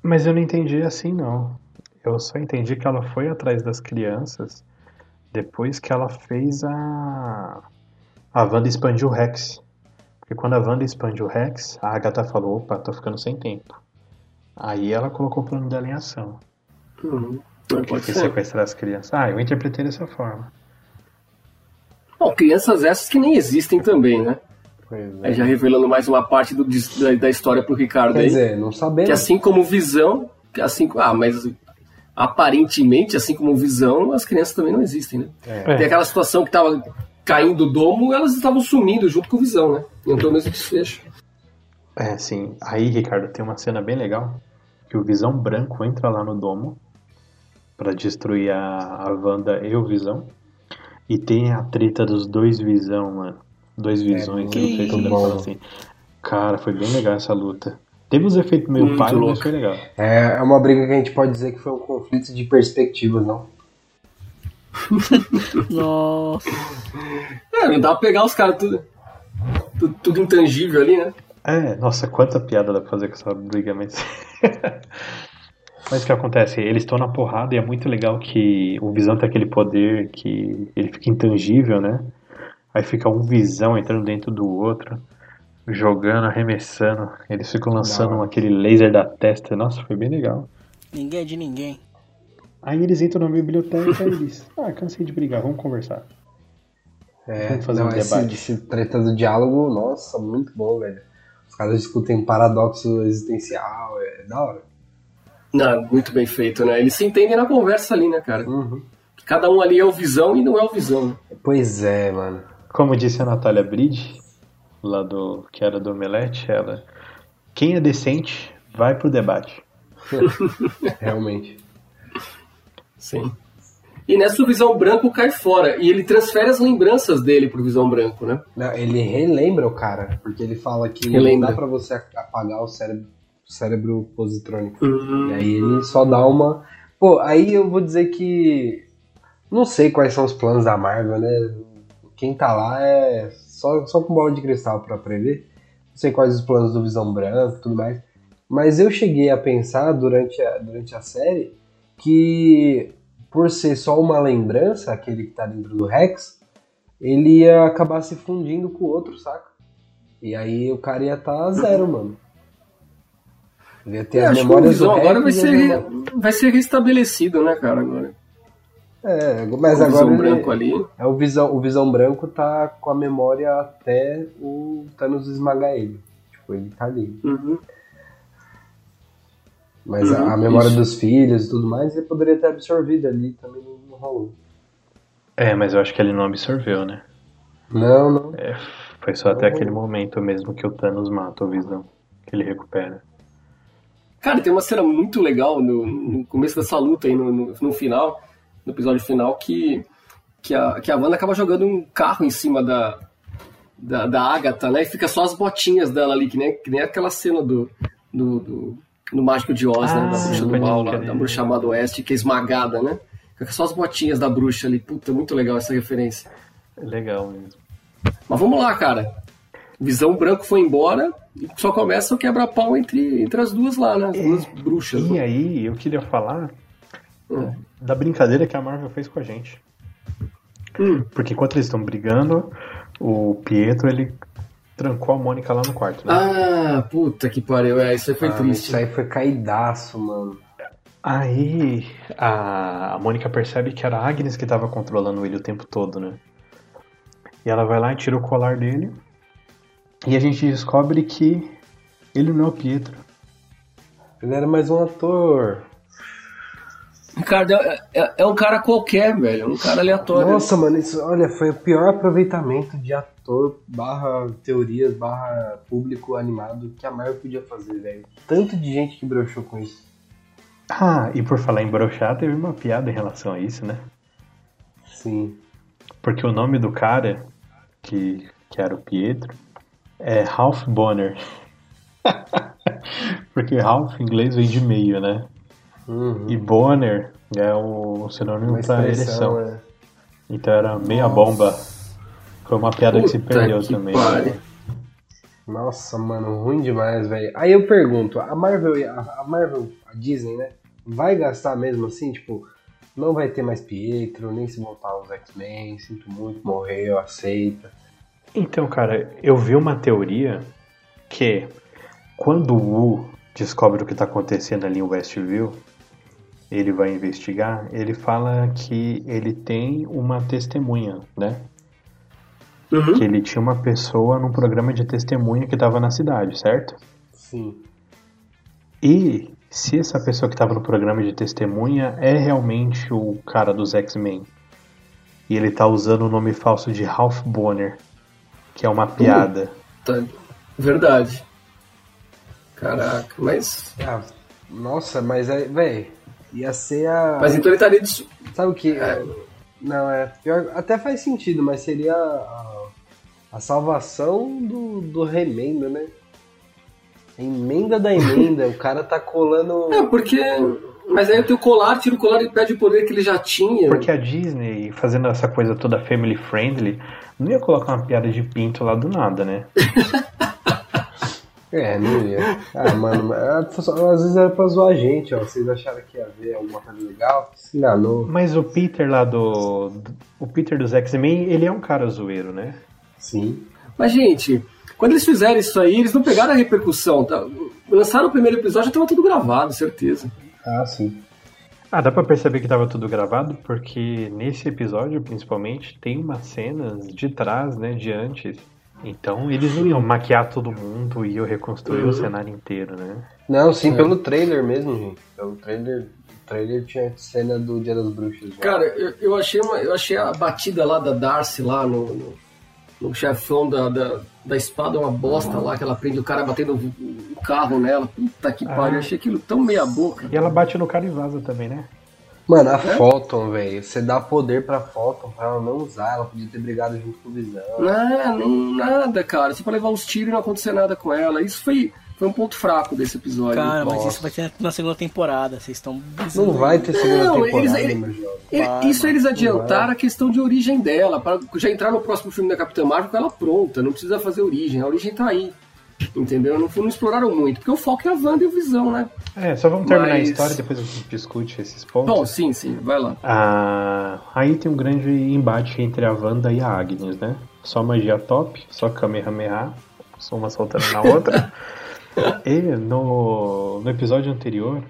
Mas eu não entendi assim, não. Eu só entendi que ela foi atrás das crianças depois que ela fez a. A Wanda expandiu o Rex. Porque quando a Wanda expandiu o Rex, a Agatha falou: opa, tô ficando sem tempo. Aí ela colocou o plano dela em ação. Uhum. Que Pode foi ser. sequestrar as crianças. Ah, eu interpretei dessa forma. Bom, crianças essas que nem existem também, né? Pois Aí já revelando mais uma parte do- da, da história pro Ricardo Quer aí. dizer, não sabemos. Que assim como visão, que assim, ah, mas aparentemente, assim como visão, as crianças também não existem, né? É. Tem aquela situação que tava caindo o domo, elas estavam sumindo junto com visão, né? E entrou o mesmo desfecho. É, sim. Aí, Ricardo, tem uma cena bem legal que o Visão Branco entra lá no domo pra destruir a, a Wanda e o Visão. E tem a treta dos dois Visão, mano. Dois Visões. que no peito da bom. Wanda, assim. Cara, foi bem legal essa luta. Teve uns efeitos meio Muito mas foi legal. É, é uma briga que a gente pode dizer que foi um conflito de perspectivas, não? Nossa. É, não dá pra pegar os caras tudo, tudo, tudo intangível ali, né? É, nossa, quanta piada dá pra fazer com essa briga, mas. mas o que acontece? Eles estão na porrada e é muito legal que o Visão tem aquele poder que ele fica intangível, né? Aí fica um Visão entrando dentro do outro, jogando, arremessando. Eles ficam lançando aquele laser da testa. Nossa, foi bem legal. Ninguém é de ninguém. Aí eles entram na biblioteca e eles. Ah, cansei de brigar, vamos conversar. É, Vamos fazer não, um esse, debate. esse treta do diálogo, nossa, muito bom, velho. Os caras discutem paradoxo existencial, é da hora. Não, muito bem feito, né? Eles se entendem na conversa ali, né, cara? Uhum. Cada um ali é o visão e não é o visão. né? Pois é, mano. Como disse a Natália Bride, lá do. que era do Omelete, ela. Quem é decente, vai pro debate. Realmente. Sim. E nessa o visão branco cai fora. E ele transfere as lembranças dele pro visão branco, né? Não, ele relembra o cara, porque ele fala que não Relembra. dá pra você apagar o cérebro, o cérebro positrônico. Uhum. E aí ele só dá uma. Pô, aí eu vou dizer que. Não sei quais são os planos da Marvel, né? Quem tá lá é só, só com bola de cristal pra prever. Não sei quais os planos do Visão Branco e tudo mais. Mas eu cheguei a pensar durante a, durante a série que, por ser só uma lembrança, aquele que tá dentro do Rex, ele ia acabar se fundindo com o outro, saca? E aí o cara ia estar tá zero, mano. Ele ia ter Eu as o memórias do visão agora vai Rex ser, vai ser restabelecido, né, cara? Agora. É, mas o agora visão ele- branco ali. é o visão, o visão branco tá com a memória até o Thanos esmagar ele. Tipo, ele tá ali. Uhum. Mas a, Uhum, a memória isso. dos filhos e tudo mais, ele poderia ter absorvido ali, também não, não rolou. É, mas eu acho que ele não absorveu, né? Não, não. É, foi só até aquele momento mesmo que o Thanos mata o Visão, que ele recupera. Cara, tem uma cena muito legal no, no começo dessa luta aí, no, no, no final, no episódio final, que, que, a, que a Wanda acaba jogando um carro em cima da, da, da Agatha, né? E fica só as botinhas dela ali, que nem, que nem aquela cena do, do, do, do Mágico de Oz, né? Da Ah, bruxa do mal, lá, da bruxa chamada Oeste, que é esmagada, né? Só as botinhas da bruxa ali. Puta, muito legal essa referência. É legal mesmo. Mas vamos lá, cara. Visão branco foi embora e só começa o quebra-pau entre, entre as duas lá, né? As duas bruxas. E né? aí, eu queria falar Hum. da brincadeira que a Marvel fez com a gente. Hum. Porque enquanto eles estão brigando, o Pietro ele trancou a Mônica lá no quarto, né? Ah, puta que pariu. É, isso aí foi Ah, triste. Isso aí foi caidaço, mano. Aí a, a Mônica percebe que era a Agnes que estava controlando ele o tempo todo, né? E ela vai lá e tira o colar dele. E a gente descobre que ele não é o Pietro. Ele era mais um ator. Ricardo, é, é- é um cara qualquer, velho. É um cara aleatório. Nossa, mano, isso, olha, foi o pior aproveitamento de ator barra teorias barra público animado que a Marvel podia fazer, velho. Tanto de gente que broxou com isso. Ah, e por falar em brochar, teve uma piada em relação a isso, né? Sim. Porque o nome do cara, que, que era o Pietro, é Ralph Bonner. Porque Ralph em inglês vem de meio, né? Uhum. E Bonner é o sinônimo expressão, ereção. é. Então era meia bomba. Foi uma piada que se Puta perdeu que também. pariu. Nossa, mano, ruim demais, velho. Aí eu pergunto, a Marvel, a, a Marvel, a Disney, né? Vai gastar mesmo assim, tipo, não vai ter mais Pietro, nem se voltar os X-Men, sinto muito, morreu, aceita. Então, cara, eu vi uma teoria que quando o Wu descobre o que tá acontecendo ali em Westview, ele vai investigar, ele fala que ele tem uma testemunha, né? Uhum. Que ele tinha uma pessoa num programa de testemunha que tava na cidade, certo? Sim. E se essa pessoa que estava no programa de testemunha é realmente o cara dos X-Men, e ele tá usando o nome falso de Ralph Bonner, que é uma piada. Tá. Verdade. Caraca, mas. Ah, nossa, mas é, velho, ia ser a. Mas então ele estaria. Dis... Sabe o que? Não, é. Pior, até faz sentido, mas seria a, a salvação do, do remendo, né? Emenda da emenda, o cara tá colando. É, porque. Mas aí o teu colar, tira o colar e perde o poder que ele já tinha. Porque a Disney, fazendo essa coisa toda family friendly, não ia colocar uma piada de pinto lá do nada, né? É, não ia. Ah, mano, mas, ah, às vezes era pra zoar a gente, ó. Vocês acharam que ia ver alguma coisa legal? Se enganou. Mas o Peter lá do. do- O Peter dos X-Men, ele é um cara zoeiro, né? Sim. Mas, gente, quando eles fizeram isso aí, eles não pegaram a repercussão. Tá? Lançaram o primeiro episódio já tava tudo gravado, certeza. Ah, sim. Ah, dá pra perceber que tava tudo gravado, porque nesse episódio, principalmente, tem umas cenas de trás, né, de antes. Então eles não iam maquiar todo mundo e iam reconstruir o cenário inteiro, né? Não, sim, pelo trailer mesmo, gente. Pelo trailer. O trailer tinha cena do Dia das Bruxas. já. Cara, eu, eu achei uma, eu achei a batida lá da Darcy lá no, no, no chefão da, da, da espada uma bosta lá, que ela prende o cara batendo o, o carro nela. Puta que pariu, eu achei aquilo tão meia boca. E ela bate no cara e vaza também, né? Mano, a Photon, velho. Você dá poder pra Photon pra ela não usar. Ela podia ter brigado junto com o Visão. Não, não, nada, cara. Só pra levar uns tiros e não acontecer nada com ela. Isso foi, foi um ponto fraco desse episódio. Cara, mas Nossa. isso vai ter na segunda temporada. Vocês estão. Não vai ter segunda Não, temporada, eles- eles- meu jovem. E- Vai, isso mano, eles adiantaram a questão de origem dela, para já entrar no próximo filme da Capitã Marvel com ela pronta, não precisa fazer origem, a origem tá aí. Entendeu? Não, não exploraram muito, porque o foco é a Wanda e o Visão, né? É, só vamos terminar Mas- a história, depois a gente discute esses pontos. Bom, sim, sim, vai lá. Ah, aí tem um grande embate entre a Wanda e a Agnes, né? Só magia top, só Kamehameha, só uma soltando na outra. e no, no episódio anterior,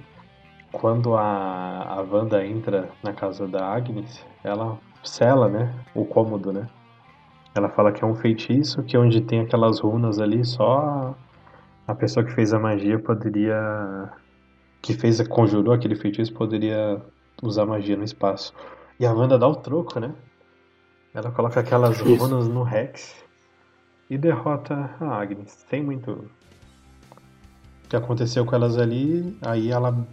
quando a, a Wanda entra na casa da Agnes, ela sela, né? O cômodo, né? Ela fala que é um feitiço, que onde tem aquelas runas ali, só a pessoa que fez a magia poderia. que fez, conjurou aquele feitiço poderia usar magia no espaço. E a Wanda dá o troco, né? Ela coloca aquelas Isso. runas no Rex e derrota a Agnes. Sem muito. O que aconteceu com elas ali, aí ela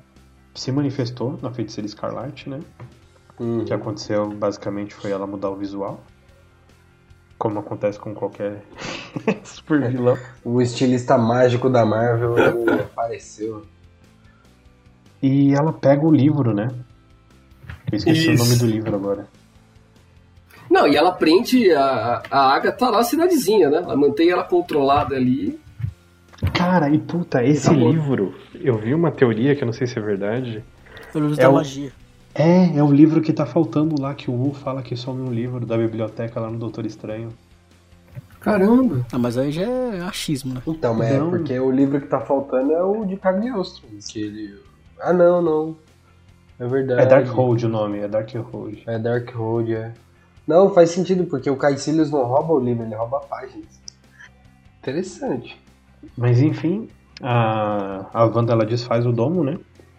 se manifestou na feiticeira Escarlate, né? Uhum. O que aconteceu basicamente foi ela mudar o visual. Como acontece com qualquer super vilão. O estilista mágico da Marvel apareceu. E ela pega o livro, né? Eu esqueci Isso. o nome do livro agora. Não, e ela prende a, a Agatha lá na cidadezinha, né? Ela mantém ela controlada ali. Cara, e puta, esse Acabou. livro, eu vi uma teoria que eu não sei se é verdade. Pelo É da o- magia. É, é o livro que tá faltando lá, que o Wu fala que some um livro da biblioteca lá no Doutor Estranho. Caramba! Ah, mas aí já é achismo, né? Então, mas é Não. porque o livro que tá faltando é o de Cagliostro. Que ele... Ah, não, não. É verdade. É Darkhold o nome, é Darkhold. É Darkhold, é. Não, faz sentido, porque o Caecilius não rouba o livro, ele rouba páginas. Interessante. Mas enfim, a, a Wanda ela desfaz o domo, né?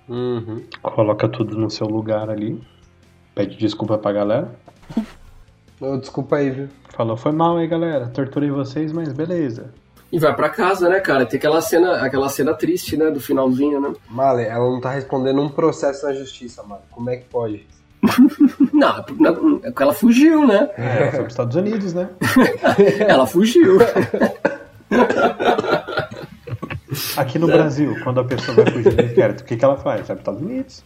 Uhum. Coloca tudo no seu lugar ali. Pede desculpa pra galera. Ô, desculpa aí, viu? Falou, foi mal aí galera, torturei vocês, mas beleza. E vai pra casa, né, cara? Tem aquela cena, aquela cena triste, né, do finalzinho, né? Male, ela não tá respondendo um processo na justiça, mano. Como é que pode? não, não, ela fugiu, né? É, ela foi pros Estados Unidos, né? ela fugiu. Aqui no Brasil, quando a pessoa vai fugir do inquérito, o que, que ela faz? Vai pros Estados Unidos.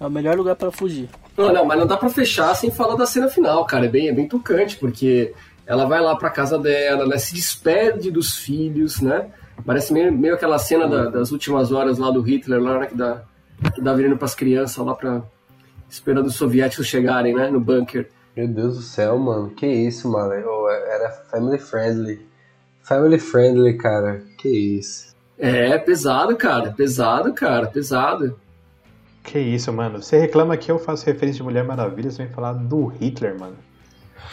É o melhor lugar para fugir. Não, não, mas não dá pra fechar sem falar da cena final, cara. É bem, é bem tocante, porque ela vai lá pra casa dela, né? Se despede dos filhos, né? Parece meio, meio aquela cena da, das últimas horas lá do Hitler, lá, né? Que dá, que dá veneno pras crianças lá pra. esperando os soviéticos chegarem, né? No bunker. Meu Deus do céu, mano. Que isso, mano. Eu, era family friendly. Family friendly, cara. Que isso. É, pesado, cara. Pesado, cara. Pesado. Que isso, mano. Você reclama que eu faço referência de Mulher Maravilha, você vem falar do Hitler, mano.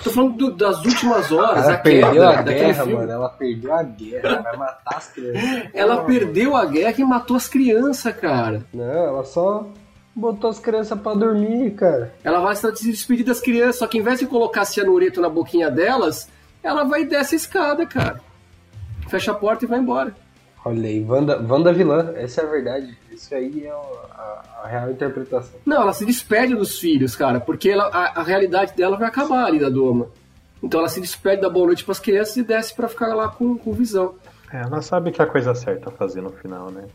Tô falando do, das últimas horas. Ela perdeu a guerra, filme. mano. Ela perdeu a guerra. Vai matar as crianças. Ela perdeu a guerra e matou as crianças, cara. Não, ela só botou as crianças para dormir, cara. Ela vai se despedir das crianças, só que ao invés de colocar cianureto na boquinha delas, ela vai descer a escada, cara. Fecha a porta e vai embora. Olha aí, Wanda, Wanda vilã, essa é a verdade. Isso aí é a, a, real interpretação. Não, ela se despede dos filhos, cara, porque ela, a, a, realidade dela vai acabar ali da doma. Então ela se despede da boa noite para as crianças e desce para ficar lá com, com visão. É, ela sabe que é a coisa certa a fazer no final, né?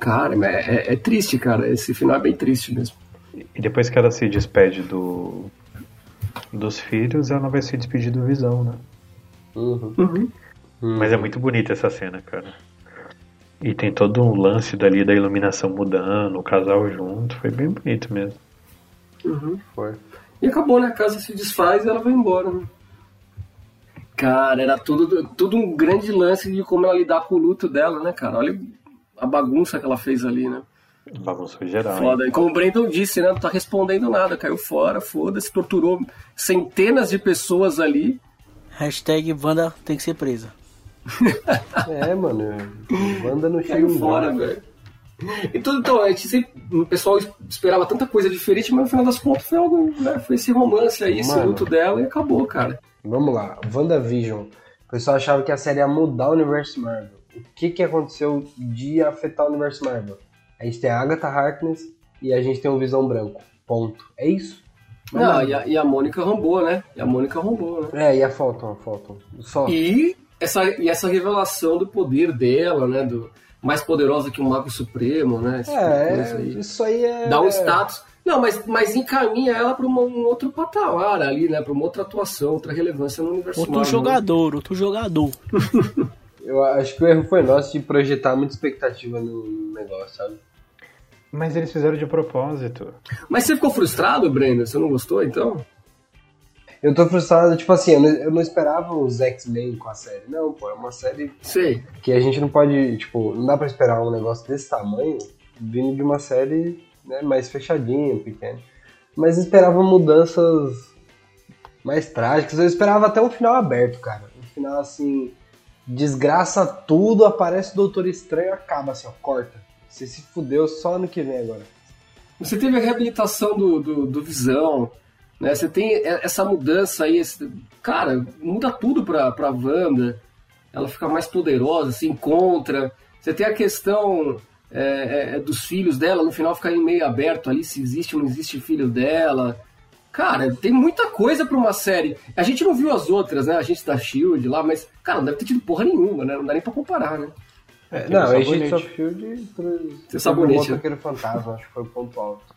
Cara, é, é, é, triste, cara. Esse final é bem triste mesmo. E depois que ela se despede do dos filhos, ela vai se despedir do Visão, né? Uhum. Uhum. Mas é muito bonita essa cena, cara. E tem todo um lance dali da iluminação mudando, o casal junto. Foi bem bonito mesmo. Uhum. Foi. E acabou, né? A casa se desfaz e ela vai embora, né? Cara, era tudo, tudo um grande lance de como ela lidar com o luto dela, né, cara? Olha a bagunça que ela fez ali, né? Bagunça geral. Foda. Hein? E como o Brandon disse, né? Não tá respondendo nada, caiu fora, foda-se, torturou centenas de pessoas ali. Hashtag Wanda tem que ser presa. É, mano. Wanda não chega fora, velho. Então, então, a gente sempre, o pessoal esperava tanta coisa diferente, mas no final das contas foi algo, né? Foi esse romance aí, esse luto dela e acabou, cara. Vamos lá, WandaVision. O pessoal achava que a série ia mudar o universo Marvel. O que que aconteceu de afetar o universo Marvel? A gente tem a Agatha Harkness e a gente tem o Visão Branco. Ponto. É isso. Não, e a, e a Mônica rombou, né? E a Mônica rombou, né? É, e a Phantom, a Phantom. Só. E essa, e essa revelação do poder dela, né? Do, mais poderosa que o Mago Supremo, né? Tipo é, aí. isso aí é. Dá um status. Não, mas, mas encaminha ela para um outro patamar ali, né? Para uma outra atuação, outra relevância no universo Outro Marvel. jogador, outro jogador. Eu acho que o erro foi nosso de projetar muita expectativa no negócio, sabe? Mas eles fizeram de propósito. Mas você ficou frustrado, Breno? Você não gostou, então? Eu tô frustrado, tipo assim, eu não, eu não esperava os X-Men com a série. Não, pô, é uma série Sei. que a gente não pode, tipo, não dá pra esperar um negócio desse tamanho vindo de uma série né, mais fechadinha, pequena. Mas esperava mudanças mais trágicas. Eu esperava até um final aberto, cara. Um final assim, desgraça tudo, aparece o Doutor Estranho acaba assim, ó, corta. Você se fudeu só ano que vem agora. Você teve a reabilitação do, do, do Visão, né? Você tem essa mudança aí, esse... cara, muda tudo pra, pra Wanda. Ela fica mais poderosa, se encontra. Você tem a questão é, é, é dos filhos dela, no final fica meio aberto ali se existe ou não existe filho dela. Cara, tem muita coisa pra uma série. A gente não viu as outras, né? A gente da Shield lá, mas, cara, não deve ter tido porra nenhuma, né? Não dá nem pra comparar, né? É, não, a Agents of Shield Seu sabonete. Né? fantasma, acho que foi o ponto alto.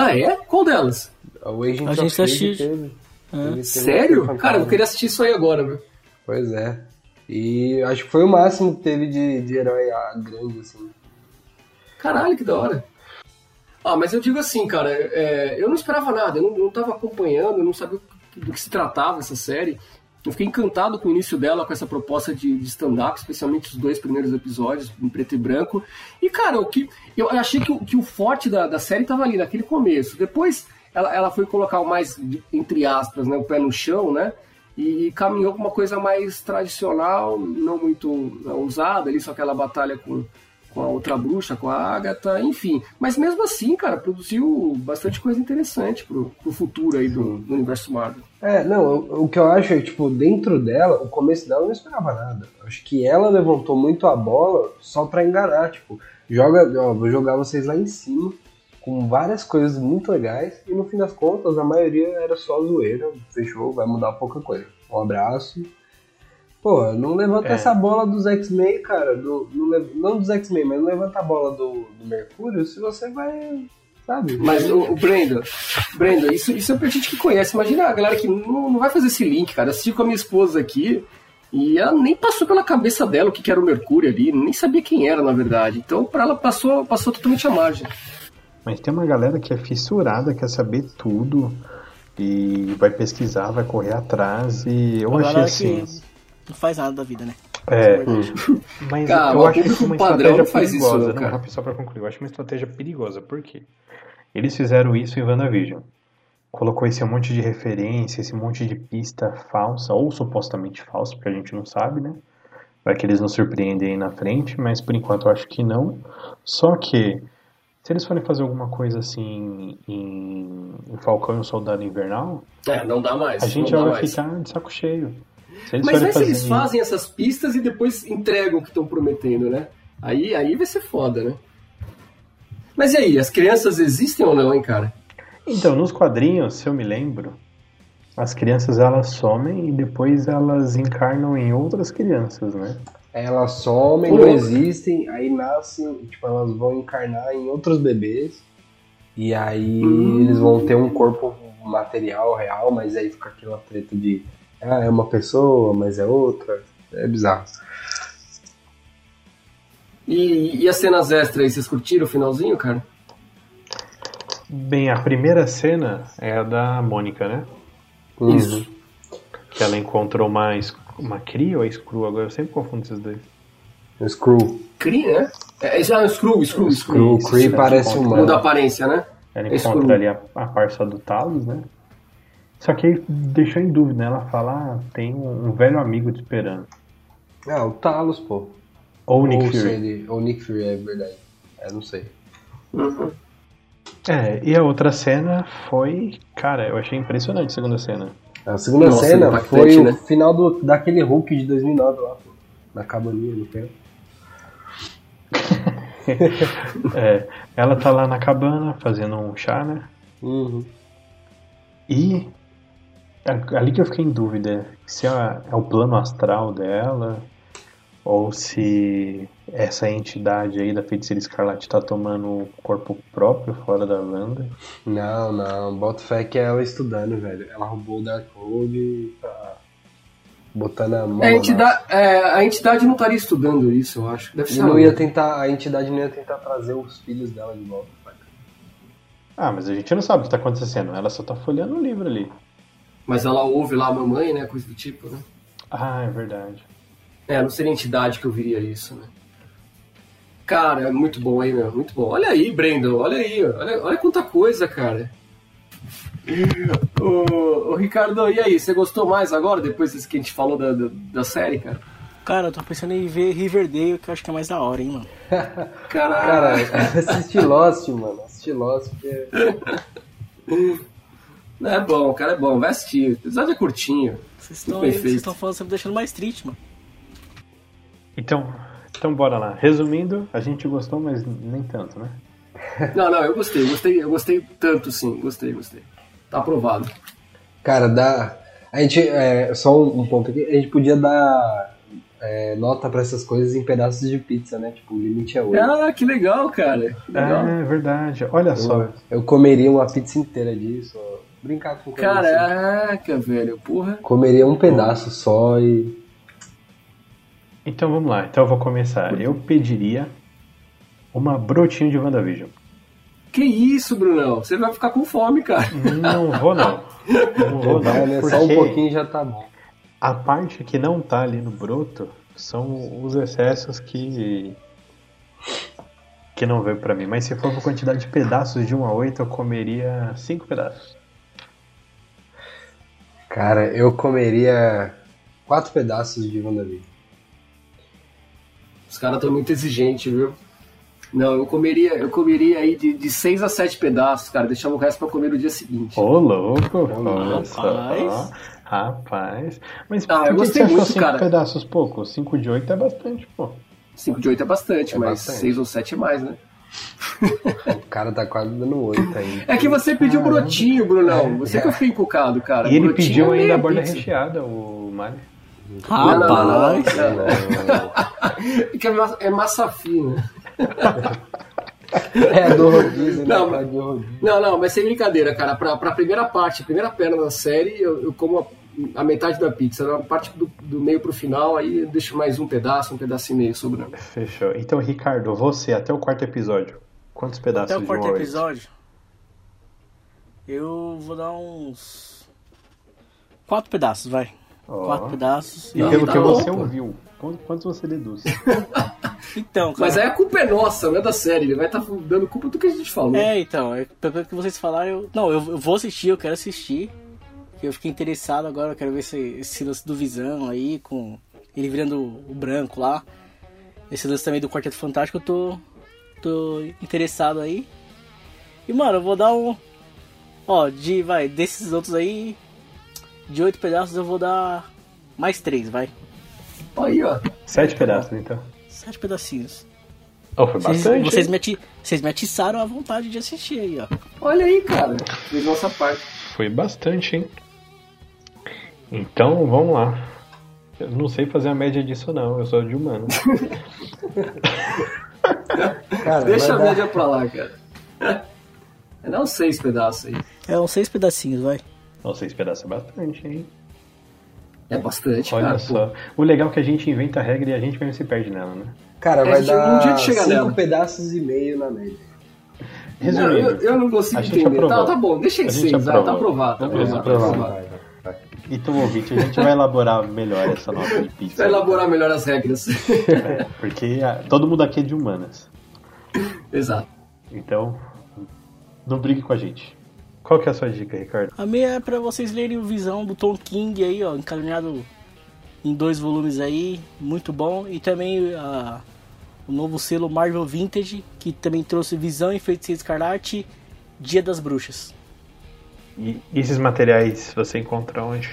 Ah, é? Qual delas? O Agents, Agents of Shield. Teve, teve, Sério? Cara, eu queria assistir isso aí agora, meu. Pois é. E acho que foi o máximo que teve de, de herói grande, assim. Caralho, que da hora. Ah, mas eu digo assim, cara, é, eu não esperava nada, eu não, não tava acompanhando, eu não sabia do que se tratava essa série. Eu fiquei encantado com o início dela, com essa proposta de, de stand-up, especialmente os dois primeiros episódios, em preto e branco. E, cara, o que, eu achei que, que o forte da, da série estava ali, naquele começo. Depois, ela, ela foi colocar o mais, entre aspas, né, o pé no chão, né? E caminhou com uma coisa mais tradicional, não muito ousada, ali, só aquela batalha com, com a outra bruxa, com a Agatha, enfim. Mas mesmo assim, cara, produziu bastante coisa interessante pro, pro futuro aí do, do universo Marvel. É, não, o, que eu acho é, tipo, dentro dela, o começo dela eu não esperava nada. Eu acho que ela levantou muito a bola só pra enganar, tipo, joga, ó, vou jogar vocês lá em cima, com várias coisas muito legais, e no fim das contas a maioria era só zoeira, fechou, vai mudar pouca coisa. Um abraço. Pô, não levanta É. essa bola dos X-Men, cara, do, não, le- não dos X-Men, mas não levanta a bola do, do Mercúrio se você vai, sabe? Mas o, o Brendo, Brendo, isso, isso é pra gente que conhece. Imagina a galera que não, não vai fazer esse link, cara. Eu assisti com a minha esposa aqui e ela nem passou pela cabeça dela o que, que era o Mercúrio ali, nem sabia quem era, na verdade. Então, pra ela passou, passou totalmente a margem. Mas tem uma galera que é fissurada, quer saber tudo e vai pesquisar, vai correr atrás e eu Uma achei assim. que não faz nada da vida, né? É, Verdade. mas Cara, eu acho é uma estratégia faz isso, perigosa. não, só pra concluir, eu acho uma estratégia perigosa. Por quê? Eles fizeram isso em WandaVision. Colocou esse monte de referência, esse monte de pista falsa, ou supostamente falsa, porque a gente não sabe, né? Vai que eles nos surpreendem aí na frente, mas por enquanto eu acho que não. Só que, se eles forem fazer alguma coisa assim em, em Falcão e o Soldado Invernal, É, não dá mais. a gente já vai mais. ficar de saco cheio. Mas vai se eles fazem essas pistas e depois entregam o que estão prometendo, né? Aí, aí vai ser foda, né? Mas e aí, as crianças existem ou não, hein, cara? Então, nos quadrinhos, se eu me lembro, as crianças elas somem e depois elas encarnam em outras crianças, né? Elas somem, não existem, aí nascem, tipo, elas vão encarnar em outros bebês. E aí Hum. eles vão ter um corpo material real, mas aí fica aquela treta de ah, é uma pessoa, mas é outra. É bizarro. E, e as cenas extras aí, vocês curtiram o finalzinho, cara? Bem, a primeira cena é a da Mônica, né? Uhum. Isso. Que ela encontrou uma, uma Cree ou a Screw, agora eu sempre confundo esses dois. Screw. Cree, né? É, já é Screw, Screw, Screw. Screw, Cree Isso, parece tipo, Muda a humano. aparência, né? Ela É encontra Screw. ali a, a parça do Talos, né? Só que aí deixou em dúvida, né? Ela fala, ah, tem um, um velho amigo te esperando. Ah, o Talos, pô. Ou o Nick ou, Fury. ele- ou Nick Fury, é verdade. É, não sei. Uhum. É, e a outra cena foi. Cara, eu achei impressionante a segunda cena. A segunda Nossa, cena impactante, foi o né? final do, daquele Hulk de 2009 lá, pô. Na cabaninha, no pé. É, ela tá lá na cabana fazendo um chá, né? Uhum. E a- ali que eu fiquei em dúvida se é, é o plano astral dela ou se essa entidade aí da feiticeira escarlate tá tomando o corpo próprio fora da Wanda. Não, não. Bota fé que é ela estudando, velho. Ela roubou o Darkhold e tá botando a mão É, a, na entidade, é, a entidade não estaria estudando isso, eu acho. Deve ser não ia tentar, a entidade não ia tentar trazer os filhos dela de volta. Ah, mas a gente não sabe o que tá acontecendo. Ela só tá folheando o livro ali. Mas ela ouve lá a mamãe, né? Coisa do tipo, né? Ah, é verdade. É, não seria entidade que eu viria isso, né? Cara, é muito bom aí, meu. Muito bom. Olha aí, Brandon. Olha aí. Olha, olha quanta coisa, cara. Ô, Ricardo, e aí? Você gostou mais agora, depois desse que a gente falou da, da, da série, cara? Cara, eu tô pensando em ver Riverdale, que eu acho que é mais da hora, hein, mano. Caralho. Cara, assiste Lost, mano. Assiste Lost, porque... É bom, cara, é bom. Vai assistir. O episódio é curtinho. Vocês estão falando, você me deixando mais triste, mano. Então, então bora lá. Resumindo, a gente gostou, mas nem tanto, né? Não, não, eu gostei. Eu gostei, eu gostei tanto, sim. Gostei, gostei. Tá aprovado. Cara, dá... A gente, é, só um, um ponto aqui, a gente podia dar é, nota pra essas coisas em pedaços de pizza, né? Tipo, o limite é 8. Ah, que legal, cara. Que legal. É verdade. Olha só. Eu, eu comeria uma pizza inteira disso. ó. Brincar com assim. Caraca, velho. Porra. Comeria um pedaço só e. Então vamos lá. Então eu vou começar. Eu pediria uma brotinho de WandaVision. Que isso, Brunão? Você vai ficar com fome, cara. Não vou não. Não vou não. né? Só um pouquinho já tá bom. a parte que não tá ali no broto são os excessos que que não veio pra mim. Mas se for por quantidade de pedaços de 1 a 8, eu comeria 5 pedaços. Cara, eu comeria quatro pedaços de WandaVision. Os caras estão muito exigentes, viu? Não, eu comeria, eu comeria aí de, de seis a sete pedaços, cara. Deixava o resto pra comer no dia seguinte. Ô, louco, só. Rapaz. Rapaz. Mas Ah, eu gostei você achou muito, cinco cara. pedaços pouco? Cinco de oito é bastante, pô. 5 de 8 é bastante, É mas bastante. 6 ou 7 é mais, né? O cara tá quase dando oito aí. É que você pediu Caramba. brotinho, Brunão. Você que eu fiquei encucado, cara. E ele Brotinho pediu é ainda a borda pizza. recheada, o Mário. Não, não, não, Rapaz. não, não. É que é massa, é massa fina. É, do rodízio, né? Não, rodízio. Não, não, mas sem brincadeira, cara. Pra, pra primeira parte, a primeira perna da série, eu, eu como a, metade da pizza. Na parte do, do meio pro final, aí eu deixo mais um pedaço, um pedaço e meio sobrando. Fechou. Então, Ricardo, você, até o quarto episódio, quantos pedaços Até o quarto episódio, eu vou dar uns. Quatro pedaços, vai. Ó. Quatro pedaços. E pelo tá que você ouviu, quanto- quantos você deduz? Então, cara. Mas aí a culpa é nossa, não é da série. Ele vai estar dando culpa do que a gente falou. É, então, é, pelo que vocês falaram, eu. Não, eu, eu vou assistir, eu quero assistir. Eu fiquei interessado agora, eu quero ver esse, esse lance do Visão aí, com ele virando o branco lá. Esse lance também do Quarteto Fantástico, eu tô. tô interessado aí. E mano, eu vou dar um. Ó, de. Vai, desses outros aí. De oito pedaços eu vou dar mais três, vai. Aí, ó. Sete pedaços, então. Sete pedacinhos. Oh, foi Vocês, bastante. vocês, me ati, vocês me atiçaram a vontade de assistir aí, ó. Olha aí, cara. Fez nossa parte. Foi bastante, hein? Então, vamos lá. Eu não sei fazer a média disso, não. Eu sou de humano. Cara, Deixa a dar- média pra lá, cara. É não seis pedaços aí. É uns seis pedacinhos, vai. Não sei pedaços é bastante, hein? É bastante, Olha cara. só. O legal é que a gente inventa a regra e a gente mesmo se perde nela, né? Cara, É, vai um dar dia de chegar cinco nela. pedaços e meio na média. Não, Resumindo, eu, eu não consigo entender. aprovou. Tá, tá bom, deixa em seis, tá aprovado, tá aprovado. Tá aprovado. Então, ouvinte, a gente vai elaborar melhor essa nota de pizza. Vai elaborar melhor as regras. É, porque ah, todo mundo aqui é de humanas. Exato. Então, não brigue com a gente. Qual que é a sua dica, Ricardo? A minha é pra vocês lerem o Visão do Tom King aí, ó, encaminhado em dois volumes aí, muito bom. E também a, o novo selo Marvel Vintage, que também trouxe Visão e Feiticeiro Escarlate, Dia das Bruxas. E esses materiais você encontra onde?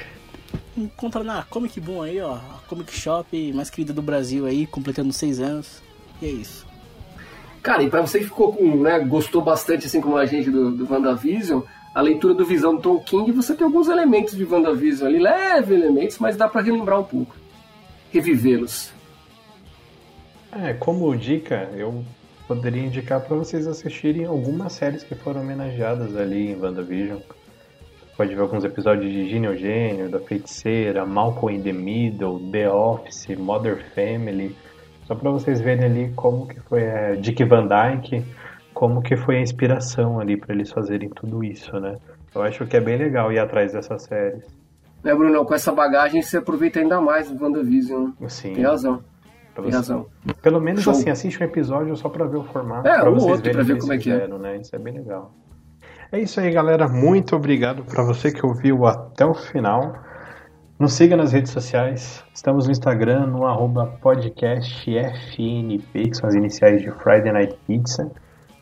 Encontra na Comic Boom aí, ó, a Comic Shop mais querida do Brasil aí, completando seis anos. E é isso. Cara, e pra você que ficou com, né, gostou bastante, assim como a gente do, do WandaVision, a leitura do Visão do Tom King, você tem alguns elementos de WandaVision ali, leve elementos, mas dá pra relembrar um pouco. Revivê-los. É, como dica, eu poderia indicar para vocês assistirem algumas séries que foram homenageadas ali em WandaVision. Pode ver alguns episódios de Gênio Gênio, da Feiticeira, Malcolm in the Middle, The Office, Mother Family. Só para vocês verem ali como que foi a Dick Van Dyke, como que foi a inspiração ali para eles fazerem tudo isso, né? Eu acho que é bem legal ir atrás dessas séries. Né, Bruno? Com essa bagagem você aproveita ainda mais o WandaVision. né? Assim, Tem razão, tem razão. Pelo menos Show. assim, assiste um episódio só pra ver o formato, É, pra um vocês outro, verem pra ver como é que é. fizeram, né? Isso é bem legal. É isso aí, galera. Muito obrigado pra você que ouviu até o final. Nos siga nas redes sociais. Estamos no Instagram, no podcastfnp, que são as iniciais de Friday Night Pizza.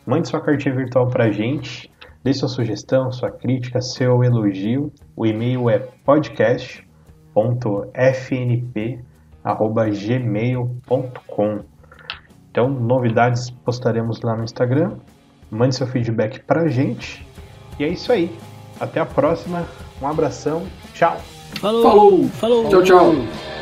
Mande sua cartinha virtual pra gente. Dê sua sugestão, sua crítica, seu elogio. O e-mail é podcast.fnp.gmail.com Então, novidades postaremos lá no Instagram. Mande seu feedback pra gente. E é isso aí. Até a próxima. Um abração. Tchau. Falou! Falou! Falou! Tchau, tchau!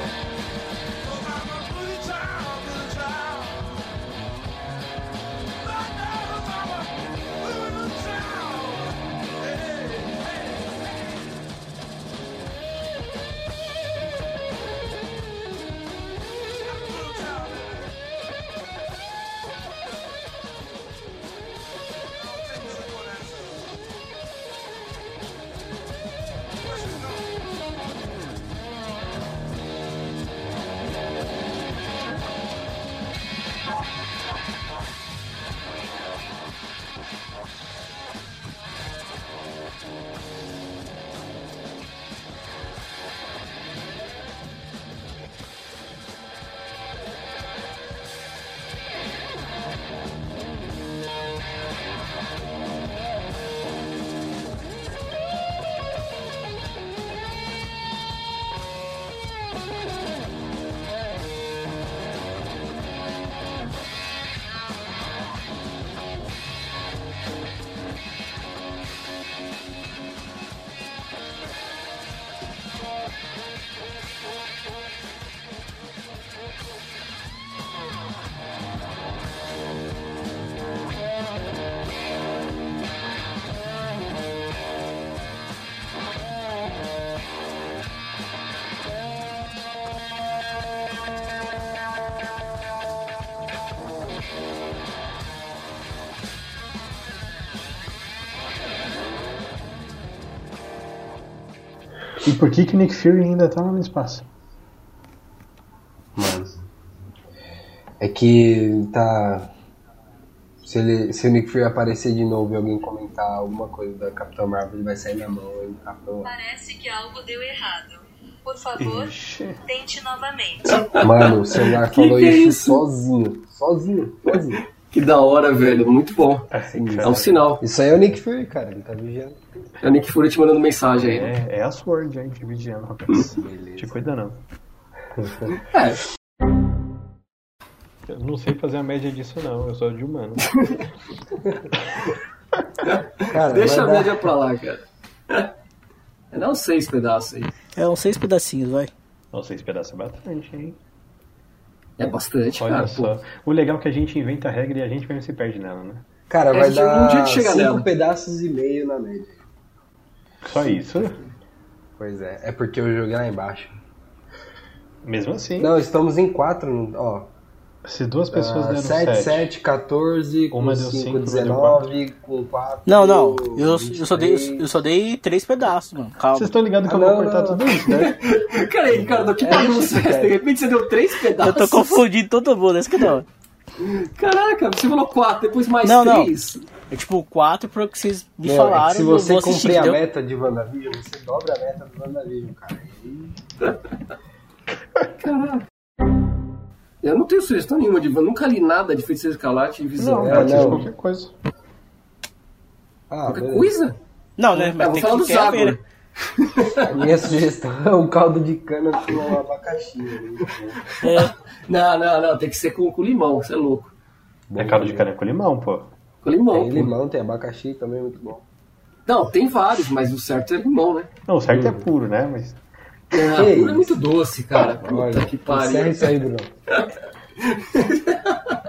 E por que que o Nick Fury ainda tá lá no espaço? Mano. É que tá. Se, ele, se o Nick Fury aparecer de novo e alguém comentar alguma coisa da Capitão Marvel, ele vai sair na mão e Capitão Parece que algo deu errado. Por favor, Ixi. tente novamente. Mano, o celular falou que é isso, isso? sozinho. Sozinho, sozinho. Que da hora, velho. Muito bom. É um sinal. Isso aí é o Nick Fury, cara. Ele tá vigiando. É o Nick Fury te mandando mensagem aí. né? É, é a Sword, hein, que vigiando, rapaz. Te cuida não. É. Eu não sei fazer a média disso não, eu sou de humano. Cara, Deixa a dar- média pra lá, cara. É dar uns seis pedaços aí. É uns seis pedacinhos, vai. Não sei se pedaço é bastante, hein? É bastante, Olha cara. só. Pô. O legal é que a gente inventa a regra e a gente mesmo se perde nela, né? Cara, É, vai gente, um dar dia que chega cinco nela. pedaços e meio na média. Só isso. Pois é, é porque eu joguei lá embaixo. Mesmo assim, Não, estamos em quatro, ó. Se duas pessoas Ah, deram 7, 7, 7, 14, com Uma deu 5, cinco, uma deu 19, com 4. Não, não. Eu, eu, só dei, eu só dei três pedaços, mano. Calma. Vocês estão ligados que Ah, eu vou não, cortar não. tudo isso, né? Cara aí, Ricardo, que bagunça é essa? De repente você deu três Eu pedaços. tô confundindo todo mundo, esse que não. Caraca, você falou quatro, depois mais Não, não. três. É tipo quatro porque vocês me Meu, falaram. é que se eu você vou assistir, cumprir a meta de WandaVision, você dobra a meta do WandaVision, cara. E- Eu não tenho sugestão nenhuma de nunca li nada de Feiticeiro Escarlate e Visão. Não, É, não. qualquer coisa. Ah, Qualquer beleza. coisa? Não, né? Eu Mas vou tem falar do que ter a né? Minha sugestão é um caldo de cana com abacaxi. né? É, Não, não, não, tem que ser com, com limão, você é louco. É caldo de cana com limão, pô. Com limão. Tem pô. limão, tem abacaxi também, muito bom. Não, tem vários, mas o certo é limão, né? Não, o certo é puro, né? Mas É, Que puro é muito doce, cara. Puta Olha, que encerra pariu. isso aí, Bruno.